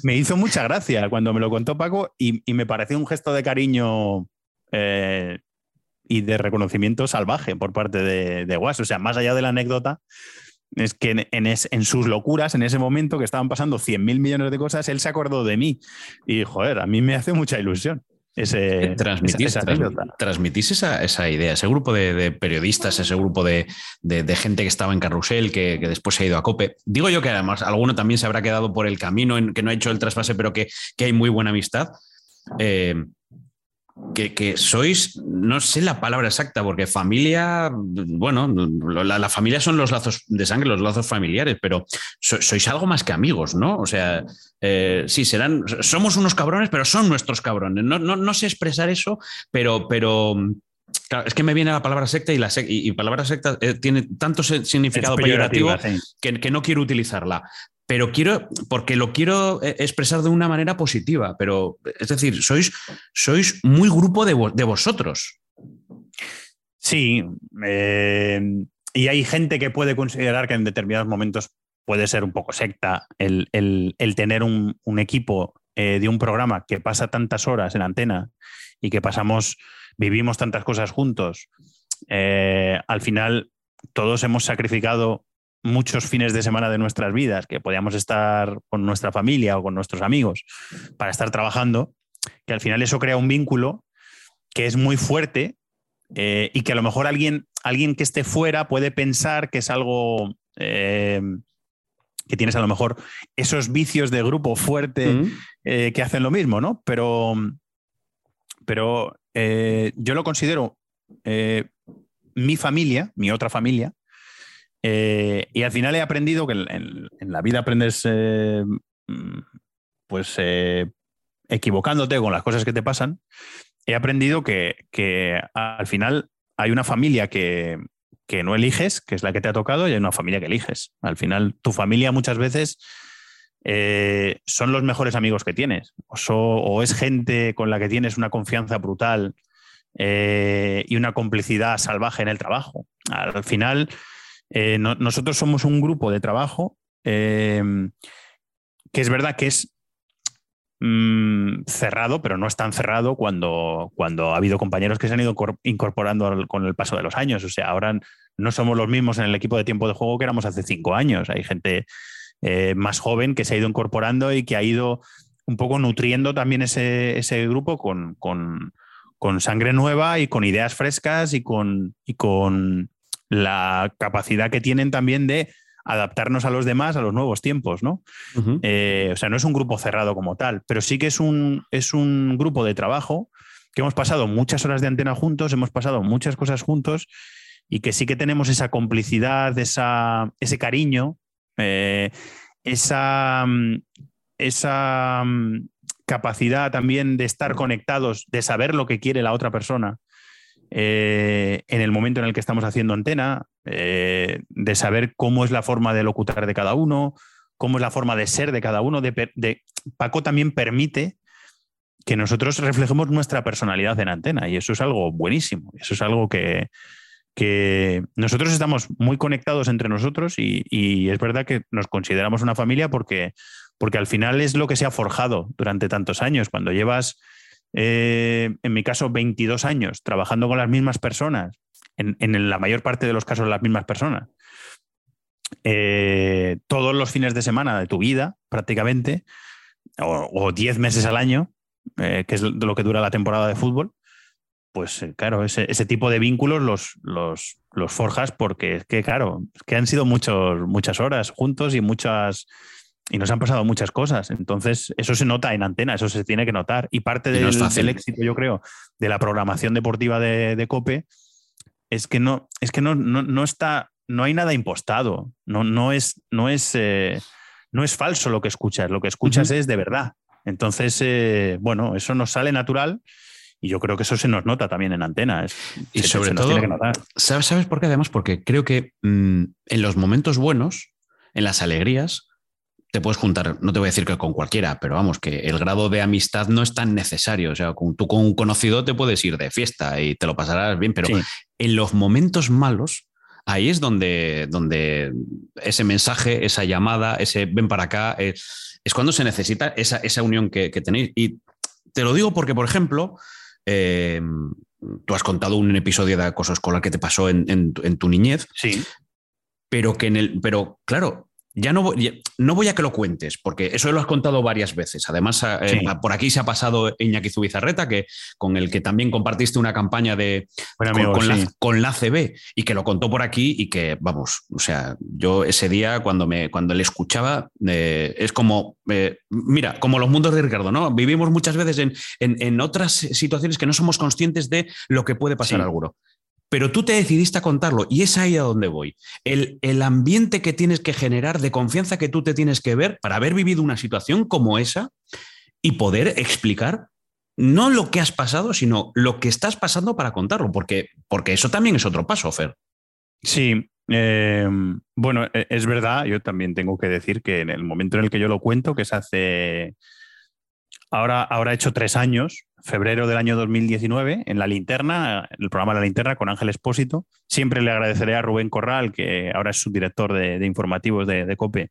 Me, hizo mucha gracia cuando me lo contó Paco y, me pareció un gesto de cariño eh, y de reconocimiento salvaje por parte de, de O sea, más allá de la anécdota, es que en, sus locuras, en ese momento que estaban pasando 100 mil millones de cosas, él se acordó de mí. Y, joder, a mí me hace mucha ilusión. Ese, transmitís, esa, esa, idea, ese grupo de, periodistas, ese grupo de, gente que estaba en Carrusel, que, después se ha ido a Cope. Digo yo que además alguno también se habrá quedado por el camino, en, que no ha hecho el trasvase, pero que, hay muy buena amistad. Eh, que, sois, no sé la palabra exacta, porque familia, bueno, la, familia son los lazos de sangre, los lazos familiares, pero sois algo más que amigos, ¿no? O sea, eh, sí, serán, somos unos cabrones, pero son nuestros cabrones. No, no, sé expresar eso, pero, pero es que me viene la palabra secta y la y, palabra secta eh, tiene tanto significado peyorativo que, que, no quiero utilizarla pero quiero, porque lo quiero eh, expresar de una manera positiva, pero es decir, sois, sois muy grupo de, vosotros. Sí, eh, y hay gente que puede considerar que en determinados momentos puede ser un poco secta el, tener un, equipo eh, de un programa que pasa tantas horas en antena y que pasamos, vivimos tantas cosas juntos. al final, todos hemos sacrificado muchos fines de semana de nuestras vidas, que podíamos estar con nuestra familia o con nuestros amigos para estar trabajando, que al final eso crea un vínculo que es muy fuerte eh, y que a lo mejor alguien, alguien que esté fuera puede pensar que es algo eh, que tienes a lo mejor esos vicios de grupo fuerte eh, que hacen lo mismo, ¿no? Pero, pero yo lo considero mi familia, mi otra familia, eh, y al final he aprendido que en, la vida aprendes eh, mm, pues eh, equivocándote con las cosas que te pasan. He aprendido que, al final hay una familia que, no eliges, que es la que te ha tocado, y hay una familia que eliges. Al final, tu familia muchas veces son los mejores amigos que tienes, o, es gente con la que tienes una confianza brutal y una complicidad salvaje en el trabajo. Al final, eh, nosotros somos un grupo de trabajo eh, que es verdad que es mm, cerrado, pero no es tan cerrado cuando, cuando ha habido compañeros que se han ido incorporando con el paso de los años. O sea, ahora no somos los mismos en el equipo de tiempo de juego que éramos hace cinco años. Hay gente eh, más joven que se ha ido incorporando y que ha ido un poco nutriendo también ese, grupo con, con, sangre nueva y con ideas frescas y con, y con la capacidad que tienen también de adaptarnos a los demás a los nuevos tiempos, ¿no? Eh, o sea, no es un grupo cerrado como tal, pero sí que es un, es un grupo de trabajo que hemos pasado muchas horas de antena juntos, hemos pasado muchas cosas juntos y que sí que tenemos esa complicidad, esa, ese cariño, eh, esa, esa capacidad también de estar conectados, de saber lo que quiere la otra persona eh, en el momento en el que estamos haciendo antena, eh, de saber cómo es la forma de locutar de cada uno, cómo es la forma de ser de cada uno. De, Paco también permite que nosotros reflejemos nuestra personalidad en antena y eso es algo buenísimo, eso es algo que, nosotros estamos muy conectados entre nosotros y, es verdad que nos consideramos una familia porque, porque al final es lo que se ha forjado durante tantos años. Cuando llevas eh, en mi caso, 22 años trabajando con las mismas personas, en, la mayor parte de los casos las mismas personas, eh, todos los fines de semana de tu vida, prácticamente, o 10 meses al año, eh, que es lo que dura la temporada de fútbol, pues claro, ese, tipo de vínculos los, los, los, forjas porque es que, claro, que han sido muchas horas juntos y muchas y nos han pasado muchas cosas. Entonces, eso se nota en antena, eso se tiene que notar. Y parte del, éxito, yo creo, de la programación deportiva de, COPE es que no, es que no, no, está, no hay nada impostado. No, no es, no es, eh, no es falso lo que escuchas, lo que escuchas es de verdad. Entonces, eh, bueno, eso nos sale natural. Y yo creo que eso se nos nota también en antena. y sobre todo, ¿sabes, ¿sabes por qué? Además, porque creo que mm, en los momentos buenos, en las alegrías, te puedes juntar, no te voy a decir que con cualquiera, pero vamos, que el grado de amistad no es tan necesario. O sea, tú con un conocido te puedes ir de fiesta y te lo pasarás bien, pero en los momentos malos, ahí es donde, donde ese mensaje, esa llamada, ese ven para acá, eh, es, cuando se necesita esa, unión que, tenéis. Y te lo digo porque, por ejemplo, eh, tú has contado un episodio de acoso escolar que te pasó en, en, tu niñez. Sí. Pero que en el. Pero claro, ya no voy, no voy a que lo cuentes, porque eso lo has contado varias veces. Además, eh, por aquí se ha pasado Iñaki Zubizarreta, que, con el que también compartiste una campaña de, con, la, CB y que lo contó por aquí y que, vamos, o sea, yo ese día cuando, me, cuando le escuchaba, eh, es como, eh, mira, como los mundos de Ricardo, ¿no? Vivimos muchas veces en, en, otras situaciones que no somos conscientes de lo que puede pasar alguno pero tú te decidiste a contarlo y es ahí a donde voy. El, el, ambiente que tienes que generar de confianza que tú te tienes que ver para haber vivido una situación como esa y poder explicar no lo que has pasado, sino lo que estás pasando para contarlo, porque, porque eso también es otro paso, Fer. Sí, em, bueno, e, es verdad, yo también tengo que decir que en el momento en el que yo lo cuento, que es hace Ahora, ahora he hecho tres años, febrero del año 2019, en La Linterna, el programa La Linterna con Ángel Espósito. Siempre le agradeceré a Rubén Corral, que ahora es subdirector de, de informativos de, COPE,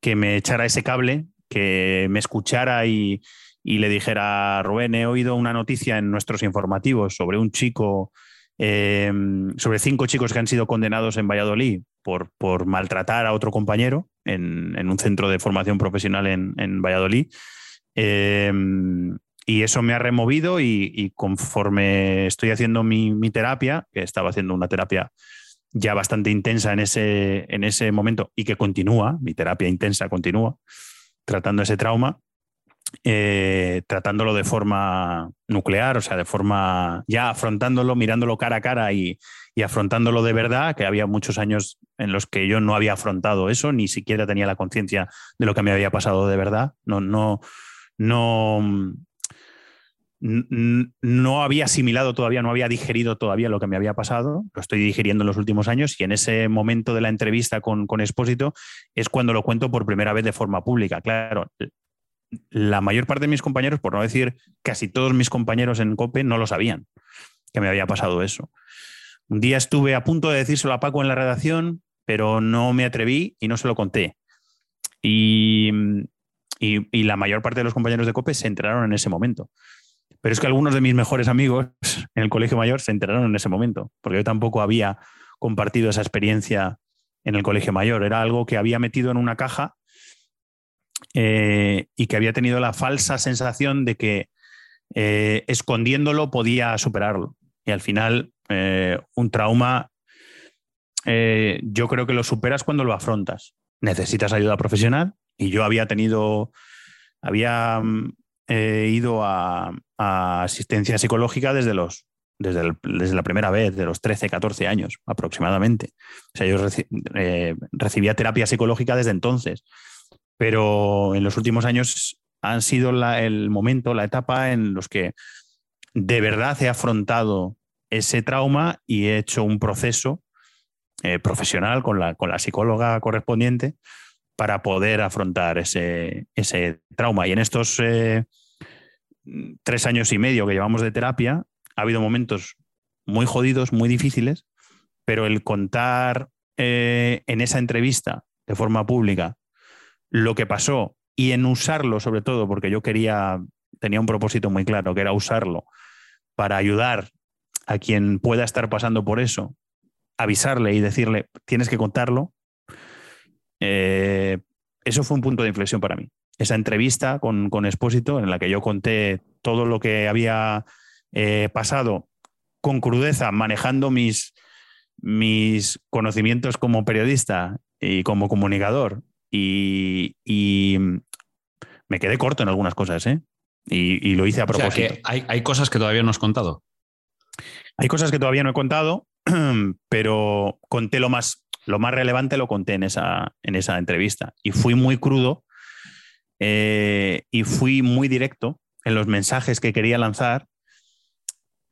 que me echara ese cable, que me escuchara y, le dijera, Rubén, he oído una noticia en nuestros informativos sobre un chico, em, sobre cinco chicos que han sido condenados en Valladolid por, por maltratar a otro compañero en, un centro de formación profesional en, en Valladolid. Em, y eso me ha removido y, conforme estoy haciendo mi, terapia, que estaba haciendo una terapia ya bastante intensa en ese, en ese momento y que continúa, mi terapia intensa continúa, tratando ese trauma, eh, tratándolo de forma nuclear, o sea, de forma ya afrontándolo, mirándolo cara a cara y, y, afrontándolo de verdad, que había muchos años en los que yo no había afrontado eso, ni siquiera tenía la conciencia de lo que me había pasado de verdad. No, no, no, no había asimilado todavía, no había digerido todavía lo que me había pasado, lo estoy digiriendo en los últimos años y en ese momento de la entrevista con, con Expósito es cuando lo cuento por primera vez de forma pública. Claro, la mayor parte de mis compañeros, por no decir casi todos mis compañeros en COPE, no lo sabían que me había pasado eso. Un día estuve a punto de decírselo a Paco en la redacción, pero no me atreví y no se lo conté. Y, y, la mayor parte de los compañeros de COPE se enteraron en ese momento. Pero es que algunos de mis mejores amigos en el colegio mayor se enteraron en ese momento, porque yo tampoco había compartido esa experiencia en el colegio mayor. Era algo que había metido en una caja eh, y que había tenido la falsa sensación de que eh, escondiéndolo podía superarlo. Y al final, eh, un trauma, yo creo que lo superas cuando lo afrontas. Necesitas ayuda profesional, y yo había tenido, había eh, ido a, asistencia psicológica desde los desde, desde, la primera vez, de los 13, 14 años aproximadamente. O sea, yo eh, recibía terapia psicológica desde entonces, pero en los últimos años han sido el momento, la etapa en los que de verdad he afrontado ese trauma y he hecho un proceso eh, profesional con la, con la psicóloga correspondiente para poder afrontar ese, trauma. Y en estos eh, tres años y medio que llevamos de terapia, ha habido momentos muy jodidos, muy difíciles, pero el contar eh, en esa entrevista de forma pública lo que pasó y en usarlo sobre todo, porque yo quería, tenía un propósito muy claro, que era usarlo para ayudar a quien pueda estar pasando por eso, avisarle y decirle, tienes que contarlo, eh, eso fue un punto de inflexión para mí. Esa entrevista con, con Expósito, en la que yo conté todo lo que había eh, pasado con crudeza, manejando mis, mis conocimientos como periodista y como comunicador. Y, me quedé corto en algunas cosas, ¿eh? Y, lo hice a propósito. hay, hay cosas que todavía no has contado. Hay cosas que todavía no he contado, pero conté lo más lo más relevante lo conté en esa, en esa entrevista y fui muy crudo eh, y fui muy directo en los mensajes que quería lanzar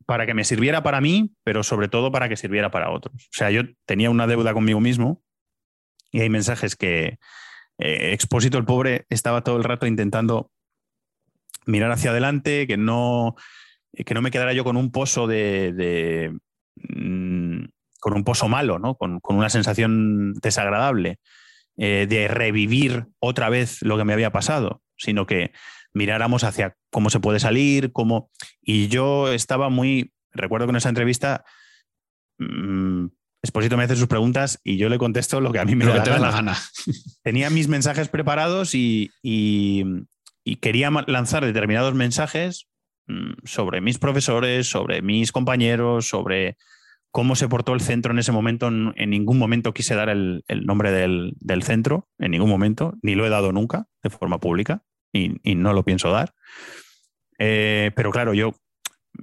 para que me sirviera para mí, pero sobre todo para que sirviera para otros. O sea, yo tenía una deuda conmigo mismo y hay mensajes que eh, Expósito el pobre estaba todo el rato intentando mirar hacia adelante, que no, que no me quedara yo con un pozo de, mm, con un pozo malo, ¿no? con, una sensación desagradable eh, de revivir otra vez lo que me había pasado, sino que miráramos hacia cómo se puede salir, cómo... Y yo estaba muy recuerdo que en esa entrevista mmm, Esposito me hace sus preguntas y yo le contesto lo que a mí me da, la gana. Tenía mis mensajes preparados y, quería lanzar determinados mensajes mm, sobre mis profesores, sobre mis compañeros, sobre cómo se portó el centro en ese momento. En ningún momento quise dar el, nombre del, centro, en ningún momento, ni lo he dado nunca de forma pública y, no lo pienso dar. Eh, pero claro, yo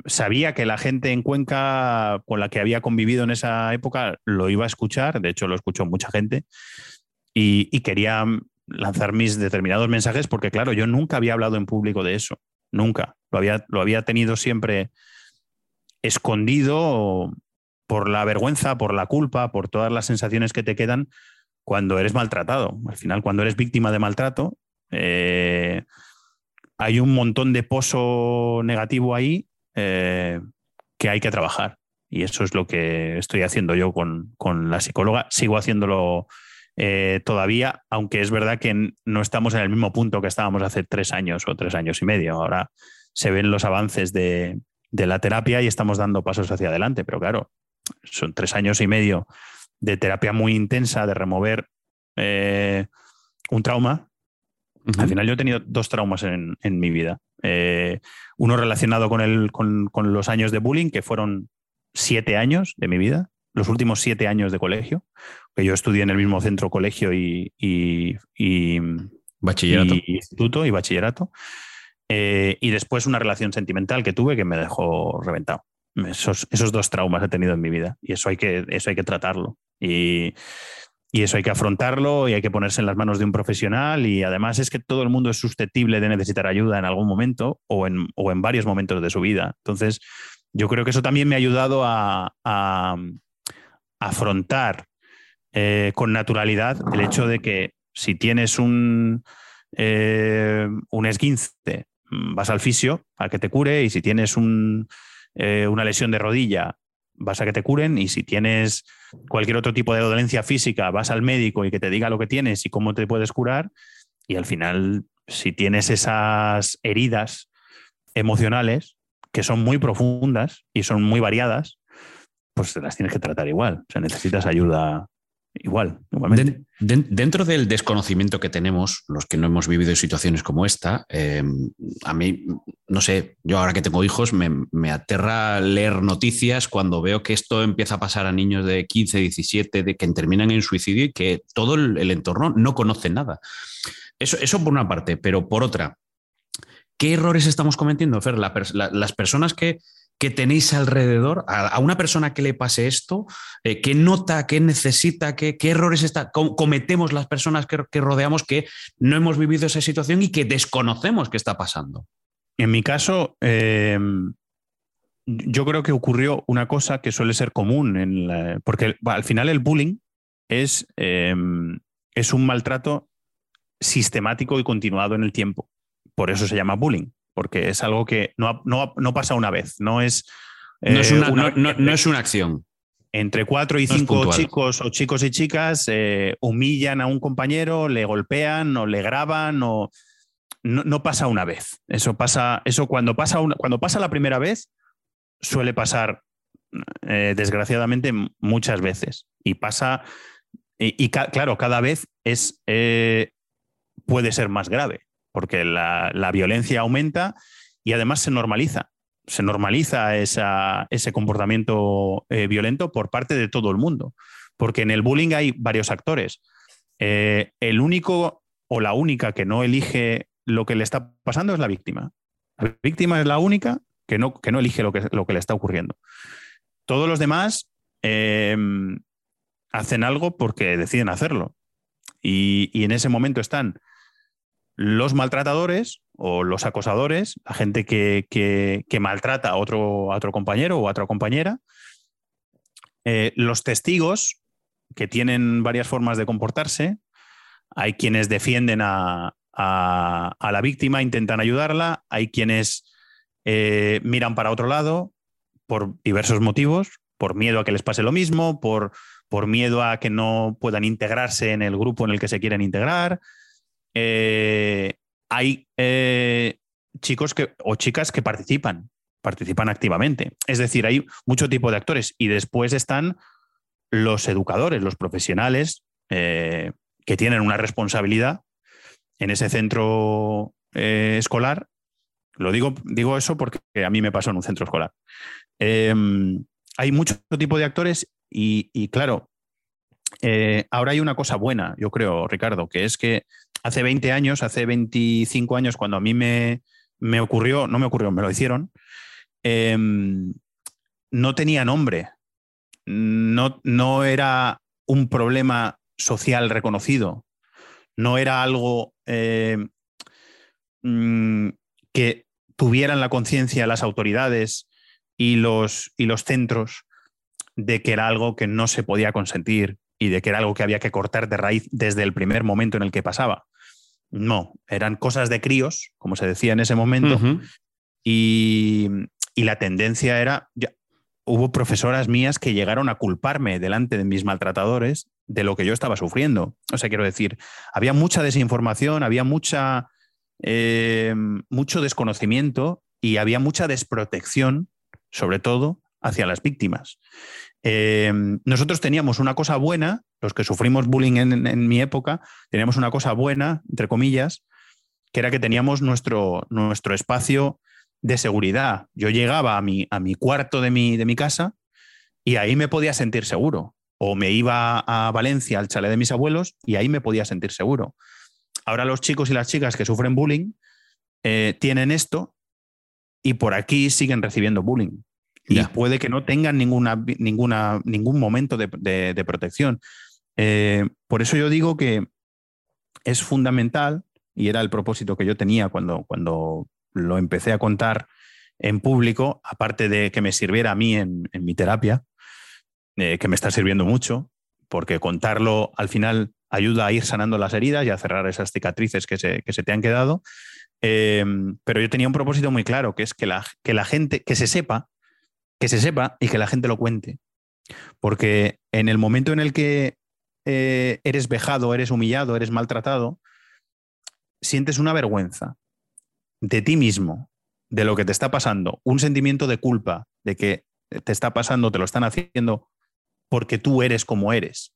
sabía que la gente en Cuenca con la que había convivido en esa época lo iba a escuchar, de hecho lo escuchó mucha gente, y, quería lanzar mis determinados mensajes porque, claro, yo nunca había hablado en público de eso, nunca. Lo había, lo había tenido siempre escondido por la vergüenza, por la culpa, por todas las sensaciones que te quedan cuando eres maltratado. Al final, cuando eres víctima de maltrato, eh, hay un montón de pozo negativo ahí eh, que hay que trabajar. Y eso es lo que estoy haciendo yo con, la psicóloga. Sigo haciéndolo eh, todavía, aunque es verdad que no estamos en el mismo punto que estábamos hace tres años o tres años y medio. Ahora se ven los avances de, la terapia y estamos dando pasos hacia adelante. Pero claro, son tres años y medio de terapia muy intensa, de remover eh, un trauma. Al final yo he tenido dos traumas en, en mi vida. Eh, uno relacionado con, el, con, los años de bullying, que fueron siete años de mi vida, los últimos siete años de colegio, que yo estudié en el mismo centro colegio y, bachillerato. Y instituto y bachillerato. Eh, y después una relación sentimental que tuve que me dejó reventado. Esos, esos, dos traumas he tenido en mi vida y eso hay que, eso hay que tratarlo. Y, y eso hay que afrontarlo y hay que ponerse en las manos de un profesional y además es que todo el mundo es susceptible de necesitar ayuda en algún momento o en, o en varios momentos de su vida. Entonces, yo creo que eso también me ha ayudado a, afrontar eh, con naturalidad el hecho de que si tienes un, eh, un esguince, vas al fisio a que te cure y si tienes un, eh, una lesión de rodilla, vas a que te curen y si tienes cualquier otro tipo de dolencia física, vas al médico y que te diga lo que tienes y cómo te puedes curar y al final si tienes esas heridas emocionales que son muy profundas y son muy variadas, pues las tienes que tratar igual. O sea, necesitas ayuda igual, igualmente. dentro del desconocimiento que tenemos, los que no hemos vivido situaciones como esta, eh, a mí, no sé, yo ahora que tengo hijos, me, aterra leer noticias cuando veo que esto empieza a pasar a niños de 15, 17, de que terminan en suicidio y que todo el, entorno no conoce nada. Eso, eso por una parte, pero por otra, ¿qué errores estamos cometiendo, Fer? las personas que que tenéis alrededor, a, una persona que le pase esto, eh, qué nota, qué necesita, qué, errores está, cometemos las personas que, rodeamos que no hemos vivido esa situación y que desconocemos qué está pasando. En mi caso, em, yo creo que ocurrió una cosa que suele ser común, en porque al final el bullying es, em, es un maltrato sistemático y continuado en el tiempo. Por eso se llama bullying porque es algo que no, pasa una vez, no es, no, es una, acción. Entre cuatro y cinco chicos o chicos y chicas eh, humillan a un compañero, le golpean o le graban o no, pasa una vez. Eso pasa, eso cuando pasa una, cuando pasa la primera vez suele pasar eh, desgraciadamente muchas veces y pasa y, claro cada vez es eh, puede ser más grave porque la, violencia aumenta y además se normaliza. Se normaliza ese comportamiento eh, violento por parte de todo el mundo, porque en el bullying hay varios actores. Eh, el único o la única que no elige lo que le está pasando es la víctima. La víctima es la única que no, que no elige lo que, lo que le está ocurriendo. Todos los demás em, hacen algo porque deciden hacerlo. Y, en ese momento están los maltratadores o los acosadores, la gente que, maltrata a otro, a otro, compañero o a otra compañera, eh, los testigos que tienen varias formas de comportarse, hay quienes defienden a, la víctima, intentan ayudarla, hay quienes eh, miran para otro lado por diversos motivos, por miedo a que les pase lo mismo, por, por miedo a que no puedan integrarse en el grupo en el que se quieren integrar, eh, hay eh, chicos que, o chicas que participan participan activamente. Es decir, hay mucho tipo de actores y después están los educadores, los profesionales eh, que tienen una responsabilidad en ese centro escolar. Lo digo, digo eso porque a mí me pasó en un centro escolar. Em, hay mucho tipo de actores y, claro, eh, ahora hay una cosa buena, yo creo, Ricardo, que es que hace 20 años, hace 25 años, cuando a mí me, me ocurrió, no me ocurrió, me lo hicieron, em, no tenía nombre, no, no era un problema social reconocido, no era algo eh, mm, que tuvieran la conciencia las autoridades y los, y los centros de que era algo que no se podía consentir y de que era algo que había que cortar de raíz desde el primer momento en el que pasaba. No, eran cosas de críos, como se decía en ese momento, y, la tendencia era, hubo profesoras mías que llegaron a culparme delante de mis maltratadores de lo que yo estaba sufriendo. O sea, quiero decir, había mucha desinformación, había mucha, eh, mucho desconocimiento y había mucha desprotección, sobre todo, hacia las víctimas. Eh, nosotros teníamos una cosa buena, los que sufrimos bullying en, mi época, teníamos una cosa buena, entre comillas, que era que teníamos nuestro, nuestro espacio de seguridad. Yo llegaba a mi, a mi cuarto de mi, de mi casa y ahí me podía sentir seguro. O me iba a Valencia, al chalet de mis abuelos, y ahí me podía sentir seguro. Ahora los chicos y las chicas que sufren bullying eh, tienen esto y por aquí siguen recibiendo bullying. Y puede que no tengan ninguna, ninguna, ningún momento de, protección. Eh, por eso yo digo que es fundamental, y era el propósito que yo tenía cuando, cuando lo empecé a contar en público, aparte de que me sirviera a mí en, mi terapia, eh, que me está sirviendo mucho, porque contarlo al final ayuda a ir sanando las heridas y a cerrar esas cicatrices que se, te han quedado. Eh, pero yo tenía un propósito muy claro, que es que la, que la gente, que se sepa que se sepa y que la gente lo cuente. Porque en el momento en el que eh, eres vejado, eres humillado, eres maltratado, sientes una vergüenza de ti mismo, de lo que te está pasando, un sentimiento de culpa de que te está pasando, te lo están haciendo porque tú eres como eres.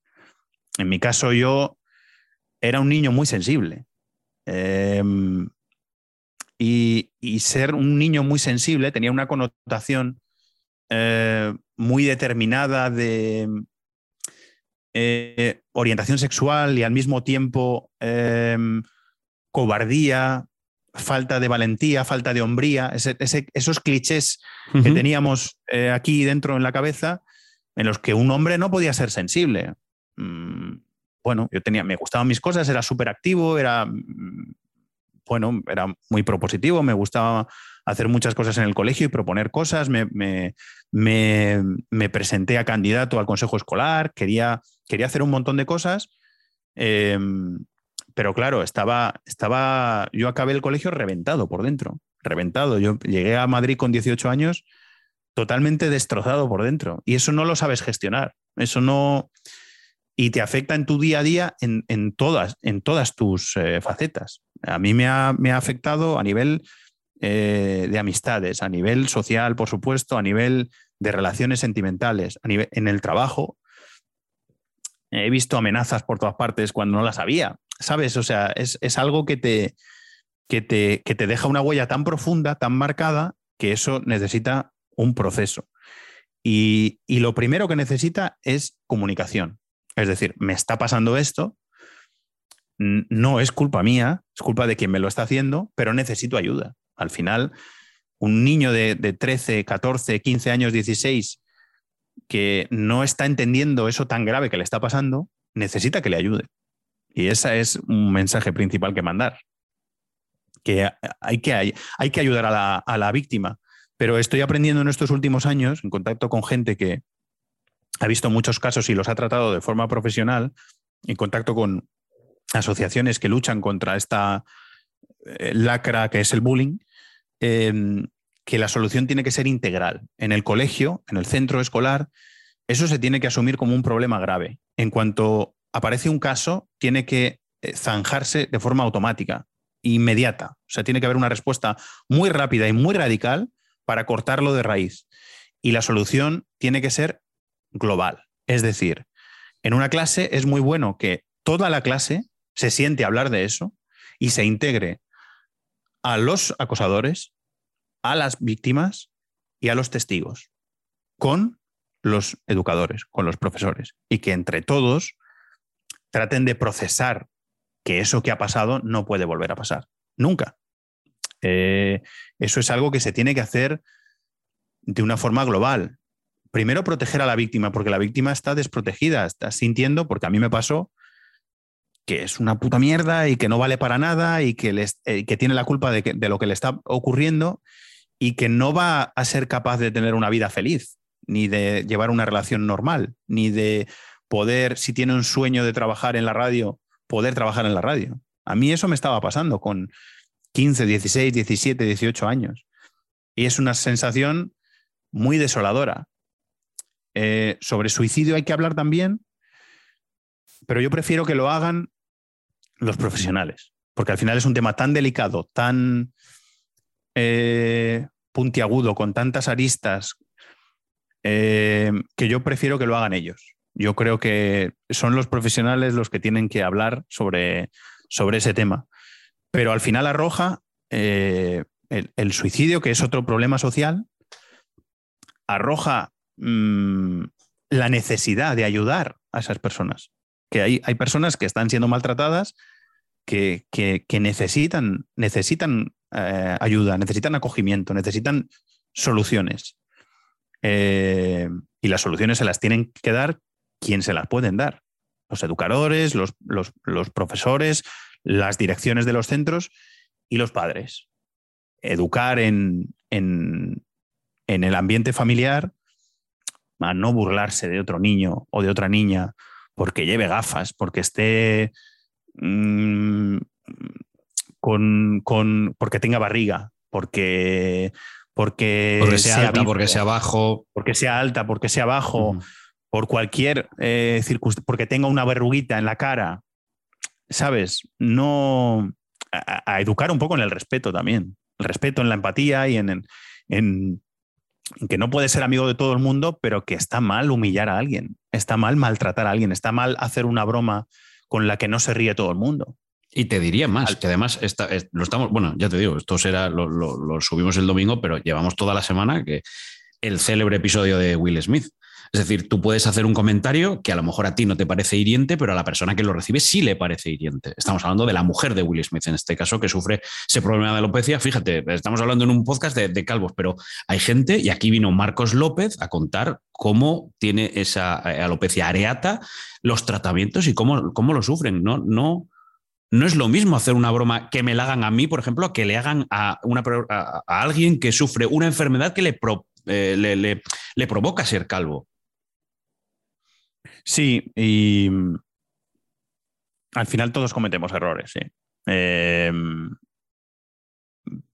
En mi caso yo era un niño muy sensible. Em, y, y, ser un niño muy sensible tenía una connotación eh, muy determinada de eh, orientación sexual y al mismo tiempo em, cobardía, falta de valentía, falta de hombría, esos clichés que teníamos eh, aquí dentro en la cabeza, en los que un hombre no podía ser sensible. Mm, bueno, yo tenía, me gustaban mis cosas, era súper activo, era, mm, bueno, era muy propositivo, me gustaba hacer muchas cosas en el colegio y proponer cosas. Me, presenté a candidato al consejo escolar, quería, quería hacer un montón de cosas. Em, pero claro, estaba, estaba, yo acabé el colegio reventado por dentro, reventado. Yo llegué a Madrid con 18 años totalmente destrozado por dentro y eso no lo sabes gestionar. Eso no... Y te afecta en tu día a día en, todas, en todas tus eh, facetas. A mí me ha, me ha afectado a nivel eh, de amistades, a nivel social, por supuesto, a nivel de relaciones sentimentales, a nivel, en el trabajo. He visto amenazas por todas partes cuando no las había, ¿sabes? O sea, es, algo que te, que te, que te deja una huella tan profunda, tan marcada, que eso necesita un proceso. Y, y, lo primero que necesita es comunicación. Es decir, me está pasando esto, no es culpa mía, es culpa de quien me lo está haciendo, pero necesito ayuda. Al final, un niño de, 13, 14, 15 años, 16, que no está entendiendo eso tan grave que le está pasando, necesita que le ayude. Y ese es un mensaje principal que mandar. Que hay que, hay, que ayudar a la, a la víctima. Pero estoy aprendiendo en estos últimos años, en contacto con gente que ha visto muchos casos y los ha tratado de forma profesional, en contacto con asociaciones que luchan contra esta lacra que es el bullying, em, que la solución tiene que ser integral. En el colegio, en el centro escolar, eso se tiene que asumir como un problema grave. En cuanto aparece un caso, tiene que eh, zanjarse de forma automática, inmediata. O sea, tiene que haber una respuesta muy rápida y muy radical para cortarlo de raíz. Y la solución tiene que ser global. Es decir, en una clase es muy bueno que toda la clase se siente a hablar de eso y se integre a los acosadores, a las víctimas y a los testigos, con los educadores, con los profesores, y que entre todos traten de procesar que eso que ha pasado no puede volver a pasar, nunca. Eh, eso es algo que se tiene que hacer de una forma global. Primero, proteger a la víctima, porque la víctima está desprotegida, está sintiendo, porque a mí me pasó, que es una puta mierda y que no vale para nada y que, eh, que tiene la culpa de, de lo que le está ocurriendo y que no va a ser capaz de tener una vida feliz, ni de llevar una relación normal, ni de poder, si tiene un sueño de trabajar en la radio, poder trabajar en la radio. A mí eso me estaba pasando con 15, 16, 17, 18 años. Y es una sensación muy desoladora. Eh, sobre suicidio hay que hablar también, pero yo prefiero que lo hagan los profesionales, porque al final es un tema tan delicado, tan eh, puntiagudo, con tantas aristas, eh, que yo prefiero que lo hagan ellos. Yo creo que son los profesionales los que tienen que hablar sobre, sobre ese tema. Pero al final arroja eh, el, suicidio, que es otro problema social, arroja mm, la necesidad de ayudar a esas personas. Que hay, hay personas que están siendo maltratadas, que, necesitan, necesitan eh, ayuda, necesitan acogimiento, necesitan soluciones. Eh, y las soluciones se las tienen que dar quien se las pueden dar. Los educadores, los, profesores, las direcciones de los centros y los padres. Educar en, en, el ambiente familiar a no burlarse de otro niño o de otra niña porque lleve gafas, porque esté mm, con, con, porque tenga barriga, porque porque, sea, alta, porque sea bajo. Porque sea alta, porque sea bajo, por cualquier eh, circunstancia, porque tenga una verruguita en la cara. ¿Sabes? No. A, educar un poco en el respeto también. El respeto, en la empatía y en, en, que no puede ser amigo de todo el mundo, pero que está mal humillar a alguien. Está mal maltratar a alguien. Está mal hacer una broma con la que no se ríe todo el mundo. Y te diría más, que además lo estamos, bueno, ya te digo, esto será, lo, lo, subimos el domingo, pero llevamos toda la semana que el célebre episodio de Will Smith. Es decir, tú puedes hacer un comentario que a lo mejor a ti no te parece hiriente, pero a la persona que lo recibe sí le parece hiriente. Estamos hablando de la mujer de Will Smith, en este caso, que sufre ese problema de alopecia. Fíjate, estamos hablando en un podcast de, calvos, pero hay gente, y aquí vino Marcos López a contar cómo tiene esa eh, alopecia areata, los tratamientos y cómo, cómo lo sufren. No, no, no es lo mismo hacer una broma que me la hagan a mí, por ejemplo, que le hagan a, una, a, alguien que sufre una enfermedad que le, eh, le, provoca ser calvo. Sí, y mm, al final todos cometemos errores. ¿sí? Em,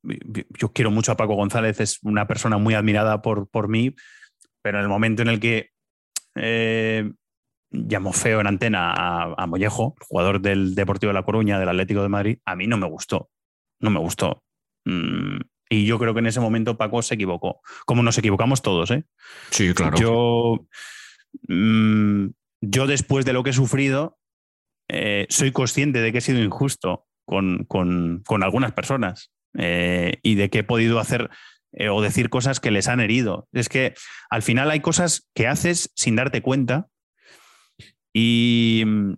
yo quiero mucho a Paco González, es una persona muy admirada por, por mí, pero en el momento en el que eh, llamó feo en antena a, Mollejo, jugador del Deportivo de La Coruña, del Atlético de Madrid, a mí no me gustó. No me gustó. Mm, y yo creo que en ese momento Paco se equivocó. Como nos equivocamos todos, ¿eh? Sí, claro. Yo, mm, yo después de lo que he sufrido, eh, soy consciente de que he sido injusto con, algunas personas eh, y de que he podido hacer eh, o decir cosas que les han herido. Es que al final hay cosas que haces sin darte cuenta Mm,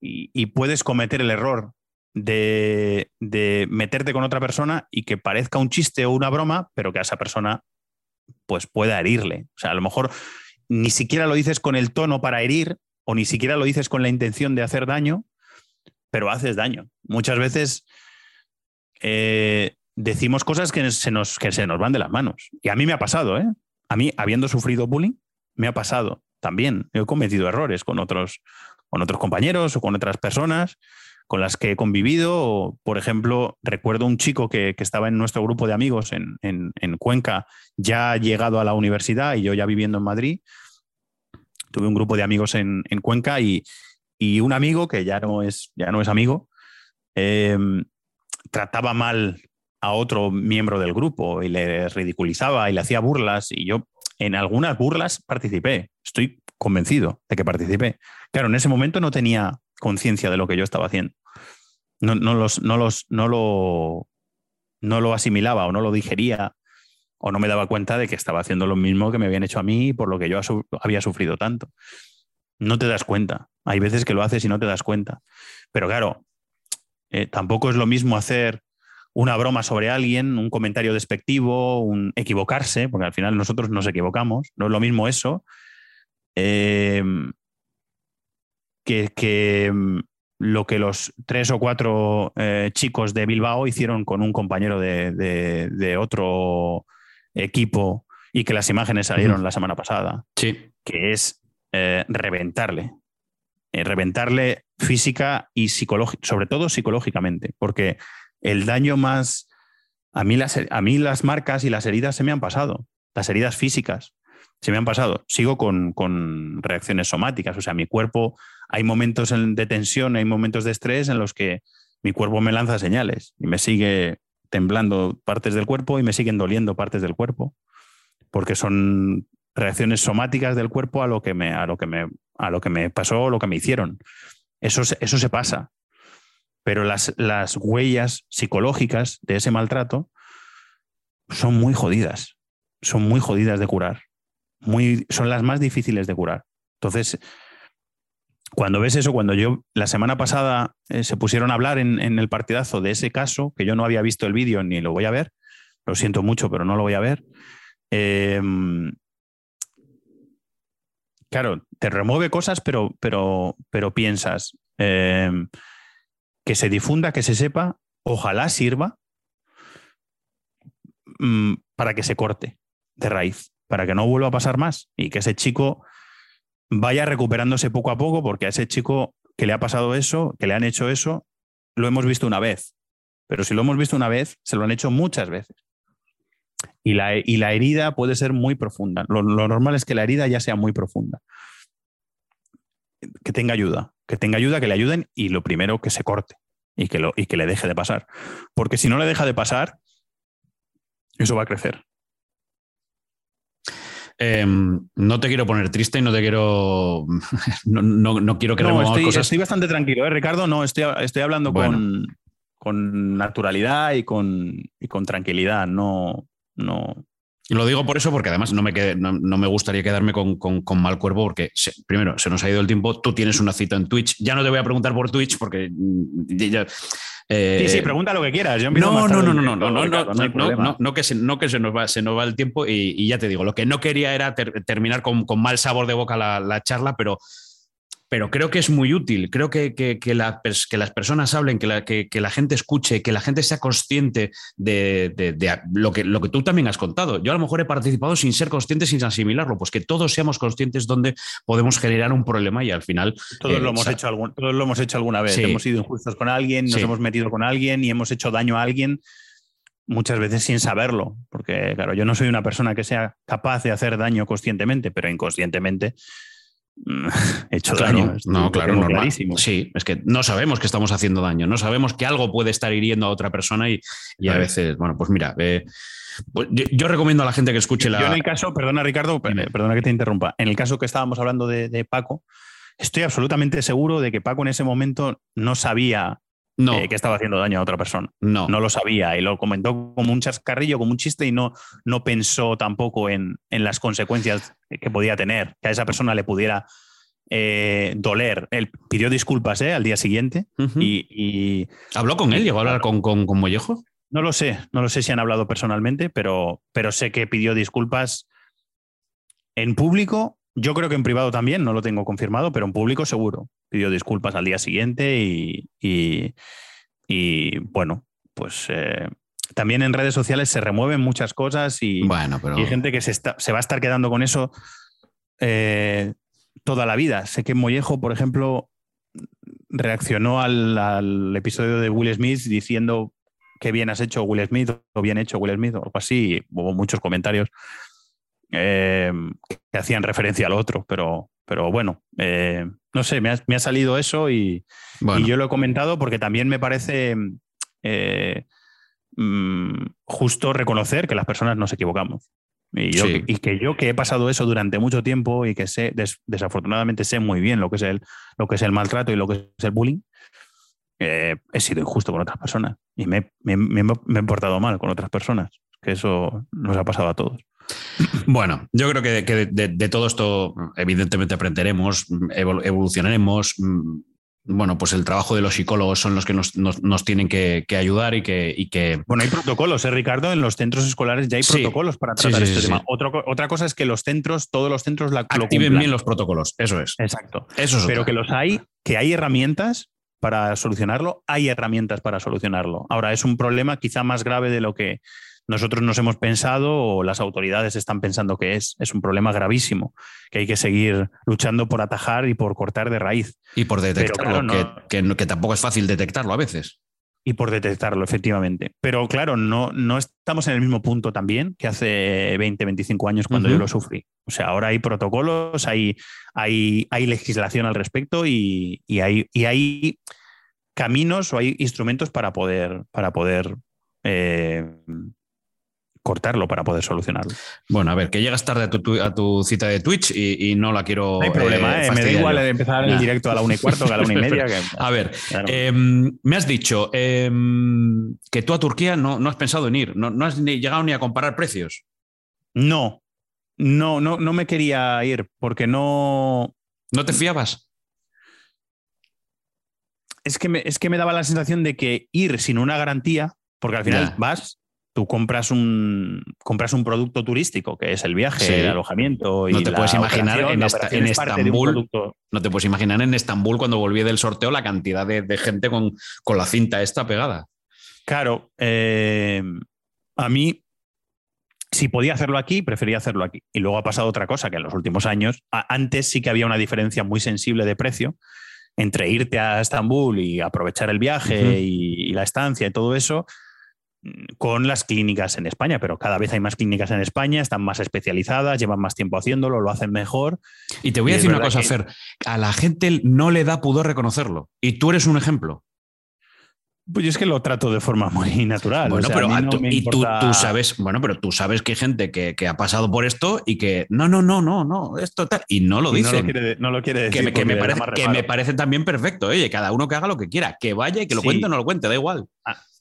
y, y, puedes cometer el error de, meterte con otra persona y que parezca un chiste o una broma, pero que a esa persona pues pueda herirle. O sea, a lo mejor ni siquiera lo dices con el tono para herir o ni siquiera lo dices con la intención de hacer daño, pero haces daño. Muchas veces eh, decimos cosas que se, nos, que se nos van de las manos. Y a mí me ha pasado, ¿eh? A mí, habiendo sufrido bullying, me ha pasado también he cometido errores con otros, con otros compañeros o con otras personas con las que he convivido. Por ejemplo, recuerdo un chico que, estaba en nuestro grupo de amigos en, Cuenca, ya llegado a la universidad y yo ya viviendo en Madrid. Tuve un grupo de amigos en, Cuenca y, un amigo que ya no es, ya no es amigo, em, trataba mal a otro miembro del grupo y le ridiculizaba y le hacía burlas y yo en algunas burlas participé. Estoy convencido de que participé. Claro, en ese momento no tenía conciencia de lo que yo estaba haciendo. No, los, no, los, no, lo, no lo asimilaba o no lo digería o no me daba cuenta de que estaba haciendo lo mismo que me habían hecho a mí por lo que yo había sufrido tanto. No te das cuenta. Hay veces que lo haces y no te das cuenta. Pero claro, eh, tampoco es lo mismo hacer una broma sobre alguien, un comentario despectivo, un equivocarse, porque al final nosotros nos equivocamos. No es lo mismo eso eh, que, mm, lo que los tres o cuatro eh, chicos de Bilbao hicieron con un compañero de, otro equipo y que las imágenes salieron la semana pasada. Sí. Que es eh, reventarle. reventarle física y psicológica, sobre todo psicológicamente, porque el daño más... A mí, las, a mí las marcas y las heridas se me han pasado, las heridas físicas se me han pasado. Sigo con, reacciones somáticas, o sea, mi cuerpo, hay momentos de tensión, hay momentos de estrés en los que mi cuerpo me lanza señales y me sigue temblando partes del cuerpo y me siguen doliendo partes del cuerpo, porque son reacciones somáticas del cuerpo a lo que me, a lo que me, a lo que me pasó lo que me hicieron. Eso, eso se pasa. Pero las, las huellas psicológicas de ese maltrato son muy jodidas. Son muy jodidas de curar son las más difíciles de curar. Entonces, cuando ves eso, cuando yo la semana pasada eh, se pusieron a hablar en, el partidazo de ese caso, que yo no había visto el vídeo ni lo voy a ver, lo siento mucho, pero no lo voy a ver. Em, claro, te remueve cosas, pero, pero, pero piensas em, que se difunda, que se sepa, ojalá sirva mm, para que se corte de raíz para que no vuelva a pasar más y que ese chico vaya recuperándose poco a poco, porque a ese chico que le ha pasado eso, que le han hecho eso, lo hemos visto una vez. Pero si lo hemos visto una vez, se lo han hecho muchas veces. Y la, y la herida puede ser muy profunda. Lo, normal es que la herida ya sea muy profunda. Que tenga ayuda, que tenga ayuda, que le ayuden y lo primero que se corte y que, lo, y que le deje de pasar. Porque si no le deja de pasar, eso va a crecer. Em, no te quiero poner triste y no te quiero. No, quiero que no, estoy, cosas. Estoy bastante tranquilo, ¿eh, Ricardo. No, estoy, estoy hablando con, con, naturalidad y con, y con tranquilidad. No, no. Lo digo por eso, porque además no me, no, me gustaría quedarme con, mal cuerpo, porque primero se nos ha ido el tiempo. Tú tienes una cita en Twitch. Ya no te voy a preguntar por Twitch, porque ya, sí, sí, pregunta lo que quieras. no, no, no, no, no, no, no, no, que se, no que se nos va, se nos va el tiempo y, ya te digo, lo que no quería era terminar con, con, mal sabor de boca la, la charla, pero pero creo que es muy útil. Creo que, que, que, las personas hablen, que la, que, la, gente escuche, que la gente sea consciente de, lo, que, lo que tú también has contado. Yo a lo mejor he participado sin ser consciente, sin asimilarlo, pues que todos seamos conscientes donde podemos generar un problema y al final... Todos, lo, eh, hemos hecho algún, todos lo hemos hecho alguna vez. Hemos sido injustos con alguien, nos hemos metido con alguien y hemos hecho daño a alguien muchas veces sin saberlo, porque claro, yo no soy una persona que sea capaz de hacer daño conscientemente, pero inconscientemente hecho daño. No, claro, normalísimo. Sí, es que no sabemos que estamos haciendo daño, no sabemos que algo puede estar hiriendo a otra persona y, a veces, bueno, pues mira, eh, pues yo, recomiendo a la gente que escuche la. Yo en el caso, perdona Ricardo, perdona que te interrumpa, en el caso que estábamos hablando de, Paco, estoy absolutamente seguro de que Paco en ese momento no sabía no. Eh, que estaba haciendo daño a otra persona. No. No lo sabía y lo comentó como un chascarrillo, como un chiste y no, no pensó tampoco en, las consecuencias que podía tener, que a esa persona le pudiera eh, doler. Él pidió disculpas eh, al día siguiente y, ¿Habló con él? ¿Llegó a hablar con, con, Mollejo? No lo sé, no lo sé si han hablado personalmente, pero, pero sé que pidió disculpas en público yo creo que en privado también, no lo tengo confirmado, pero en público seguro. Pidió disculpas al día siguiente y, bueno, pues eh, también en redes sociales se remueven muchas cosas y, bueno, pero... hay gente que se, se, va a estar quedando con eso eh, toda la vida. Sé que Mollejo, por ejemplo, reaccionó al, al, episodio de Will Smith diciendo que bien has hecho Will Smith o bien hecho Will Smith o algo así. Hubo muchos comentarios eh, que hacían referencia al otro, pero, pero bueno, eh, no sé, me ha, salido eso y, yo lo he comentado porque también me parece, eh, mm, justo reconocer que las personas nos equivocamos. Y, yo, Sí. y que yo que he pasado eso durante mucho tiempo y que sé, des- desafortunadamente sé muy bien lo que es el, lo que es el maltrato y lo que es el bullying, eh, he sido injusto con otras personas y me, me- me- me he portado mal con otras personas. Que eso nos ha pasado a todos. Bueno, yo creo que, que de, de- de todo esto, evidentemente, aprenderemos, evol- evolucionaremos. mm, Bueno, pues el trabajo de los psicólogos son los que nos, nos- nos tienen que, que ayudar y que, y que Bueno, hay protocolos, ¿eh, Ricardo? En los centros escolares ya hay Sí. protocolos para tratar sí, este tema. Otro otra cosa es que los centros, todos los centros la, activen bien los protocolos. Eso es. Exacto. Eso es Pero otra. que los hay, que hay herramientas para solucionarlo, hay herramientas para solucionarlo. Ahora, es un problema quizá más grave de lo que nosotros nos hemos pensado o las autoridades están pensando que es. Es un problema gravísimo que hay que seguir luchando por atajar y por cortar de raíz. Y por detectarlo, claro, no- que, tampoco es fácil detectarlo a veces. y por detectarlo, efectivamente. Pero claro, no, no estamos en el mismo punto también que hace 20, 25 años cuando yo lo sufrí. O sea, ahora hay protocolos, hay, hay, hay legislación al respecto y, y hay, y hay caminos o hay instrumentos para poder, para poder eh, cortarlo, para poder solucionarlo. Bueno, a ver, que llegas tarde a tu, tu- a tu cita de Twitch y, y no la quiero. No hay problema, eh, ¿eh? me da igual empezar el Nah. directo a la una y cuarto que a la una y media. que- A ver, Claro. eh, me has dicho eh, que tú a Turquía no, no has pensado en ir, no, no has ni llegado ni a comparar precios. no, no, no, no me quería ir porque no, ¿No te fiabas? es que, me, es que me daba la sensación de que ir sin una garantía, porque al final vas, tú compras un, compras un producto turístico, que es el viaje, Sí. el alojamiento. Y No te la puedes imaginar en esta- es Estambul. No te puedes imaginar en Estambul cuando volví del sorteo la cantidad de, de gente con, con la cinta esta pegada. Claro, eh, a mí, si podía hacerlo aquí, prefería hacerlo aquí. Y luego ha pasado otra cosa, que en los últimos años, antes sí que había una diferencia muy sensible de precio entre irte a Estambul y aprovechar el viaje y, y la estancia y todo eso con las clínicas en España, pero cada vez hay más clínicas en España, están más especializadas, llevan más tiempo haciéndolo, lo hacen mejor. Y te voy a Y decir una cosa, que- Fer. A la gente no le da pudor reconocerlo. Y tú eres un ejemplo. Pues yo es que lo trato de forma muy natural. Bueno, o sea, pero no tú- y tú, sabes, bueno, pero tú sabes que hay gente que, que ha pasado por esto y que no, no, no, no, no, esto tal. Y no lo y no lo quiere, no lo quiere decir. que me, que parece, que me parece también perfecto. Oye, cada uno que haga lo que quiera, que vaya y que lo Sí. cuente o no lo cuente, da igual.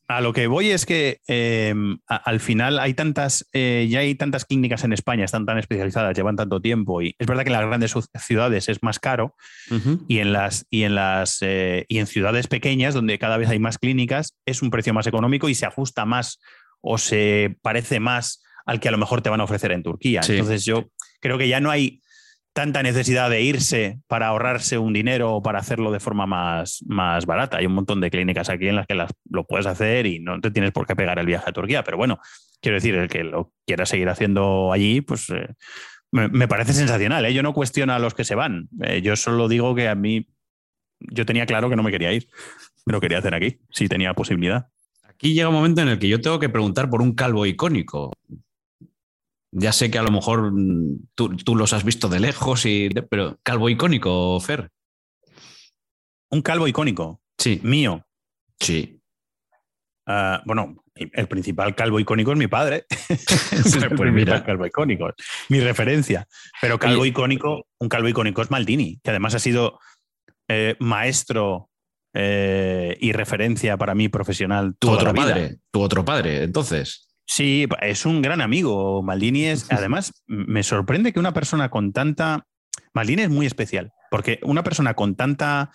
A lo que voy es que eh, a- al final hay tantas, eh, ya hay tantas clínicas en España, están tan especializadas, llevan tanto tiempo y es verdad que en las grandes ciudades es más caro y en las y en las eh, y en ciudades pequeñas donde cada vez hay más clínicas es un precio más económico y se ajusta más o se parece más al que a lo mejor te van a ofrecer en Turquía. Sí. Entonces yo creo que ya no hay tanta necesidad de irse para ahorrarse un dinero o para hacerlo de forma más, más barata. Hay un montón de clínicas aquí en las que las, lo puedes hacer y no te tienes por qué pegar el viaje a Turquía. Pero bueno, quiero decir, el que lo quiera seguir haciendo allí, pues eh, me, parece sensacional. ¿eh? Yo no cuestiono a los que se van. Eh, yo solo digo que a mí, yo tenía claro que no me quería ir. Me lo quería hacer aquí, si tenía posibilidad. Aquí llega un momento en el que yo tengo que preguntar por un calvo icónico. Ya sé que a lo mejor mm, tú, tú los has visto de lejos, y, pero calvo icónico, Fer. Un calvo icónico, Sí, mío. sí. Ah, bueno, el principal calvo icónico es mi padre. el Pues mira. calvo icónico, mi referencia. Pero calvo icónico, un calvo icónico es Maldini, que además ha sido eh, maestro eh, y referencia para mí profesional. Tu otro padre, tu otro padre, entonces. Sí, es un gran amigo. Maldini es, además, me sorprende que una persona con tanta. Maldini es muy especial, porque una persona con tanta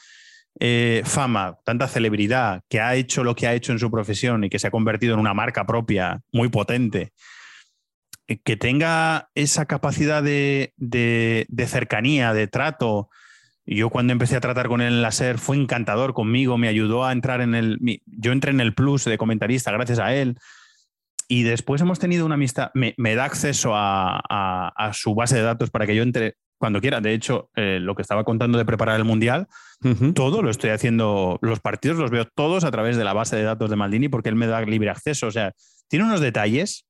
eh, fama, tanta celebridad, que ha hecho lo que ha hecho en su profesión y que se ha convertido en una marca propia muy potente, eh, que tenga esa capacidad de, de- de cercanía, de trato. Yo cuando empecé a tratar con él en la SER fue encantador conmigo, me ayudó a entrar en el... Yo entré en el Plus de comentarista gracias a él. Y después hemos tenido una amistad, me, me da acceso a, a- a su base de datos para que yo entre cuando quiera. De hecho, eh, lo que estaba contando de preparar el Mundial, todo lo estoy haciendo, los partidos los veo todos a través de la base de datos de Maldini porque él me da libre acceso. O sea, tiene unos detalles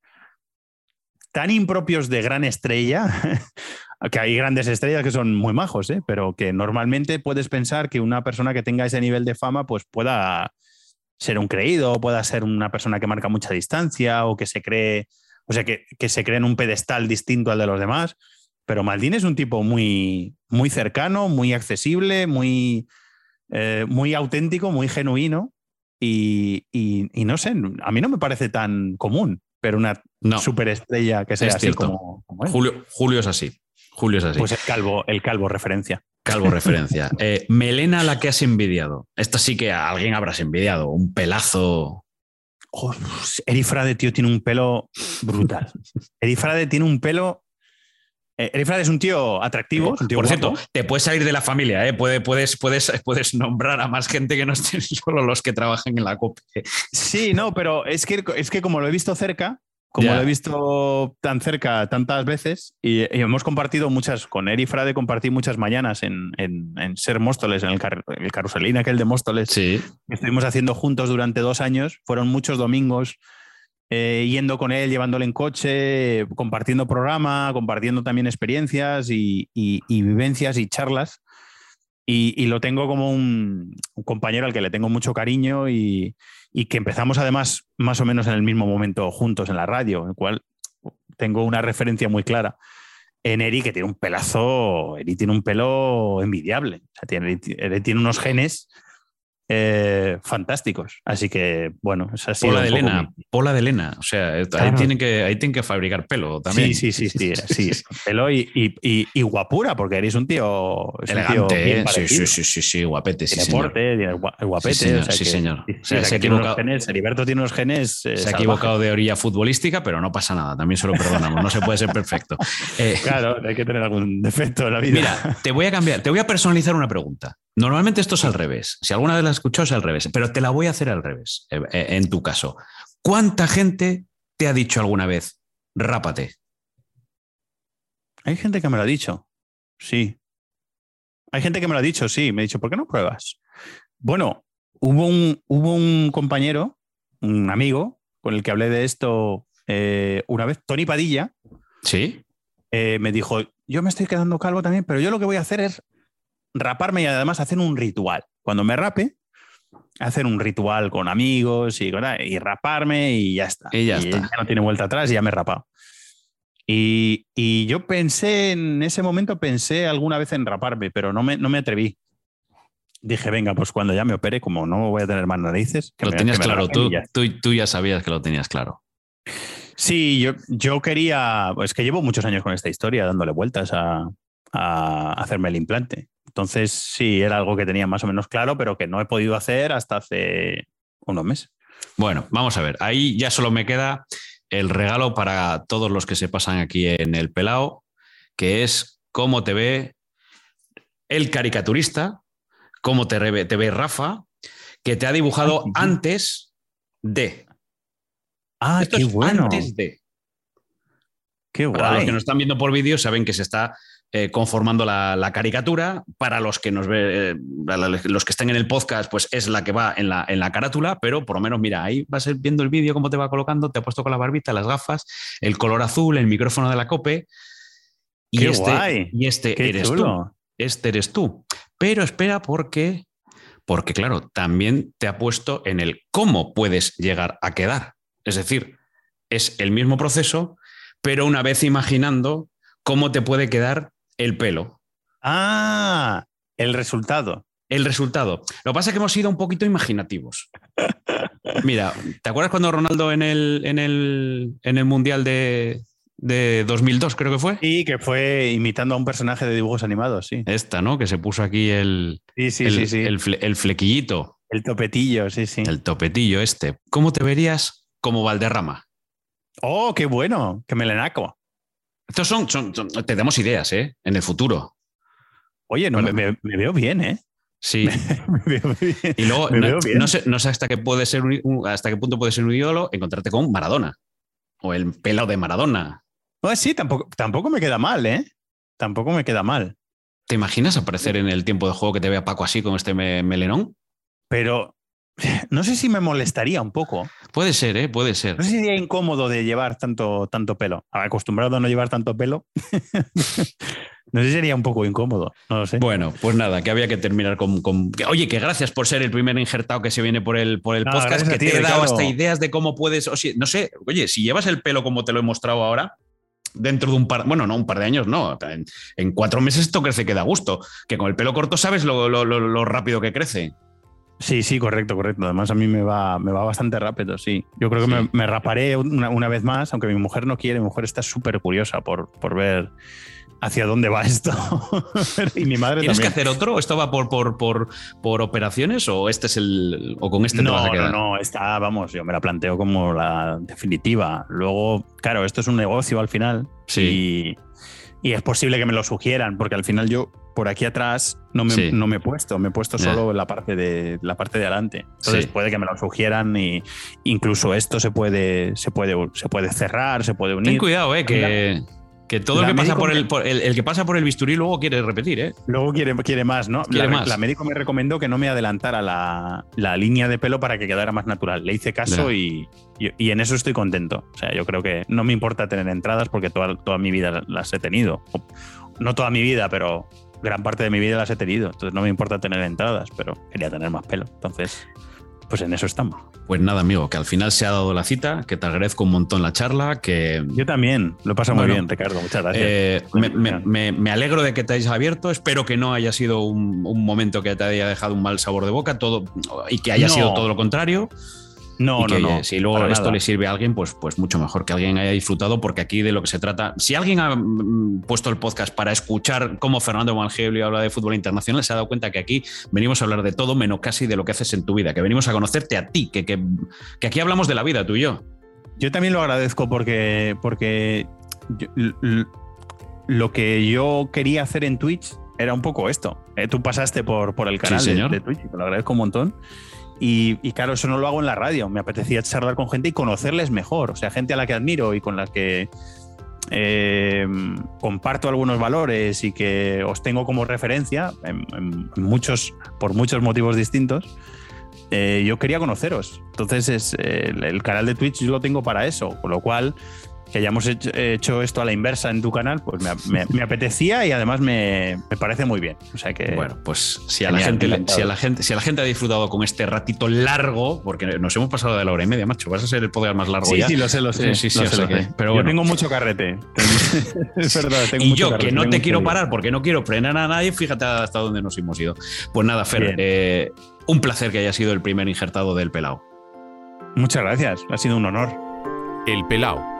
tan impropios de gran estrella, que hay grandes estrellas que son muy majos, ¿eh? pero que normalmente puedes pensar que una persona que tenga ese nivel de fama pues pueda ser un creído, pueda ser una persona que marca mucha distancia o que se cree, o sea, que, se cree en un pedestal distinto al de los demás. Pero Maldini es un tipo muy, muy cercano, muy accesible, muy, eh, muy auténtico, muy genuino. Y, no sé, a mí no me parece tan común, pero una superestrella que sea así como, Julio, Julio es así. Julio es así. Pues el calvo, el calvo referencia. Calvo referencia. Eh, melena la que has envidiado. Esta sí que a alguien habrás envidiado. Un pelazo. Oh, Erifrade, tío, tiene un pelo brutal. Erifrade tiene un pelo. Eh, Erifrade es un tío atractivo. Por cierto, te puedes salir de la familia, ¿eh? puedes, puedes, puedes nombrar a más gente que no estén solo los que trabajan en la COPE. Sí, no, pero es que, es que como lo he visto cerca, como lo he visto tan cerca tantas veces y, hemos compartido muchas, con Eri Frade compartí muchas mañanas en, Ser Móstoles, en el, el, caruselín aquel de Móstoles, sí. que estuvimos haciendo juntos durante dos años. Fueron muchos domingos eh, yendo con él, llevándole en coche, compartiendo programa, compartiendo también experiencias y, vivencias y charlas. Y, lo tengo como un, compañero al que le tengo mucho cariño y, y que empezamos además más o menos en el mismo momento juntos en la radio, en el cual tengo una referencia muy clara en Eri, que tiene un pelazo, Eri tiene un pelo envidiable, tiene, tiene unos genes eh, fantásticos. Así que, bueno, es así. Pola de Elena, Pola de Elena. O sea, ahí, tienen que, ahí tienen que fabricar pelo también. Sí, sí, sí, sí. pelo y, y, y, guapura, porque eres un tío. Elegante, sí, sí, sí, sí, sí, guapete. Sí, porte, tiene guapete. Sí, señor. Se, ha equivocado. Genes, Heriberto tiene unos genes. Eh, se ha equivocado de orilla futbolística, pero no pasa nada. También se lo perdonamos. No se puede ser perfecto. Eh, claro, hay que tener algún defecto en la vida. Mira, te voy a cambiar, te voy a personalizar una pregunta. Normalmente esto es al revés. Si alguna vez la has escuchado es al revés, pero te la voy a hacer al revés, eh, eh, en tu caso. ¿Cuánta gente te ha dicho alguna vez, rápate? Hay gente que me lo ha dicho, sí. Hay gente que me lo ha dicho, sí. Me ha dicho, ¿por qué no pruebas? Bueno, hubo un, hubo un compañero, un amigo, con el que hablé de esto eh, una vez, Tony Padilla. Sí. me dijo, yo me estoy quedando calvo también, pero yo lo que voy a hacer es raparme y además hacer un ritual. Cuando me rape, hacer un ritual con amigos y, y raparme y ya está. Y ya está. no tiene vuelta atrás y ya me he rapado. Y, yo pensé, en ese momento pensé alguna vez en raparme, pero no me, no me atreví. Dije, venga, pues cuando ya me opere, como no voy a tener más narices. lo tenías claro, tú, tú, tú, ya sabías que lo tenías claro. Sí, yo, yo quería, pues que llevo muchos años con esta historia, dándole vueltas a, a hacerme el implante. Entonces, sí, era algo que tenía más o menos claro, pero que no he podido hacer hasta hace unos meses. Bueno, vamos a ver. Ahí ya solo me queda el regalo para todos los que se pasan aquí en el pelao, que es cómo te ve el caricaturista, cómo te, ve, te ve Rafa, que te ha dibujado antes de. Ah, qué bueno. Antes de. Qué guay. Para los que nos están viendo por vídeo saben que se está eh, conformando la, caricatura. Para los que nos ve, eh, los que estén en el podcast, pues es la que va en la, en la carátula, pero por lo menos, mira, ahí vas viendo el vídeo, cómo te va colocando, te ha puesto con la barbita, las gafas, el color azul, el micrófono de la cope. Y este, Y este eres tú. Este eres tú. Pero espera porque, porque, claro, también te ha puesto en el cómo puedes llegar a quedar. Es decir, es el mismo proceso, pero una vez imaginando cómo te puede quedar el pelo. Ah, el resultado. El resultado. Lo que pasa es que hemos sido un poquito imaginativos. Mira, ¿te acuerdas cuando Ronaldo en el, en el, en el Mundial de, 2002, creo que fue? Sí, que fue imitando a un personaje de dibujos animados, sí. Esta, ¿no? Que se puso aquí el, sí, sí, el, sí, el, flequillito. El topetillo, sí, sí. El topetillo este. ¿Cómo te verías como Valderrama? Oh, qué bueno, qué melenaco. Estos son, te damos ideas, ¿eh? En el futuro. Oye, no, me, veo bien, ¿eh? Sí. me veo bien. Y luego, no, sé, no, sé, hasta qué puede ser hasta qué punto puede ser un ídolo encontrarte con Maradona. O el pelo de Maradona. Pues sí, tampoco, tampoco me queda mal, ¿eh? Tampoco me queda mal. ¿Te imaginas aparecer en el tiempo de juego que te vea Paco así con este melenón? Pero no sé si me molestaría un poco. Puede ser, ¿eh? Puede ser. No sé si sería incómodo de llevar tanto, tanto pelo. Acostumbrado a no llevar tanto pelo. No sé si sería un poco incómodo, no lo sé. Bueno, pues nada, que había que terminar con. Oye, que gracias por ser el primer injertado que se viene por el, por el podcast, que te he dado hasta ideas de cómo puedes. O no sé, oye, si llevas el pelo como te lo he mostrado ahora, dentro de un par, bueno, no, un par de años, no. En, cuatro meses esto crece que da gusto. Que con el pelo corto sabes lo rápido que crece. Sí, sí, correcto, correcto. Además, a mí me va, me va bastante rápido, sí. Yo creo que me, raparé una, vez más, aunque mi mujer no quiere. Mi mujer está súper curiosa por, por ver hacia dónde va esto. y mi madre ¿Tienes que hacer otro? ¿Esto va por, por, por, por, operaciones o este es el. o con este no, vas a quedar? No, no, está, vamos, yo me la planteo como la definitiva. Luego, claro, esto es un negocio al final. Sí. Y, y es posible que me lo sugieran, porque al final yo por aquí atrás no me, no me he puesto, me he puesto solo en la parte de la parte de adelante. Entonces puede que me lo sugieran y incluso esto se puede, se puede, se puede cerrar, se puede unir. Ten cuidado, eh, que, que todo el que pasa por el, el, que pasa por el bisturí luego quiere repetir, ¿eh? Luego quiere, quiere más, ¿no? Quiere la, más. la, médico me recomendó que no me adelantara la, la, línea de pelo para que quedara más natural. Le hice caso y, y, en eso estoy contento. O sea, yo creo que no me importa tener entradas porque toda, toda mi vida las he tenido. No toda mi vida, pero gran parte de mi vida las he tenido, entonces no me importa tener entradas, pero quería tener más pelo. Entonces, pues en eso estamos. Pues nada, amigo, que al final se ha dado la cita, que te agradezco un montón la charla, que... Yo también, lo he pasado muy bien, Ricardo, muchas gracias. Eh, me, alegro de que te hayas abierto, espero que no haya sido un, momento que te haya dejado un mal sabor de boca todo, y que haya sido todo lo contrario. No, no, no. Si luego esto le sirve a alguien, pues, pues mucho mejor que alguien haya disfrutado, porque aquí de lo que se trata. Si alguien ha mm, puesto el podcast para escuchar cómo Fernando Evangelio habla de fútbol internacional, se ha dado cuenta que aquí venimos a hablar de todo, menos casi de lo que haces en tu vida, que venimos a conocerte a ti, que, que, aquí hablamos de la vida, tú y yo. Yo también lo agradezco porque, porque lo que yo quería hacer en Twitch era un poco esto. Eh, tú pasaste por, por el canal de, de, Twitch, te lo agradezco un montón. Y, claro, eso no lo hago en la radio. Me apetecía charlar con gente y conocerles mejor. O sea, gente a la que admiro y con la que eh, comparto algunos valores y que os tengo como referencia en, muchos, por muchos motivos distintos. Eh, yo quería conoceros. Entonces, es, el, canal de Twitch yo lo tengo para eso. Con lo cual, que hayamos hecho, esto a la inversa en tu canal, pues me, apetecía y además me, parece muy bien. O sea que. Bueno, pues si a, la gente, si, a la gente, si a la gente ha disfrutado con este ratito largo, porque nos hemos pasado de la hora y media, macho, vas a ser el poder más largo sí, ya. Sí, lo sé, lo sé. Sí, sí, sí, Pero Yo tengo mucho carrete. es verdad, tengo y yo, que no te quiero parar porque no quiero frenar a nadie, fíjate hasta dónde nos hemos ido. Pues nada, Fer, eh, un placer que haya sido el primer injertado del Pelao. Muchas gracias, ha sido un honor. El Pelao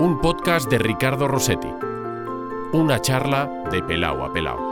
un podcast de Ricardo Rossetti. Una charla de pelao a pelao.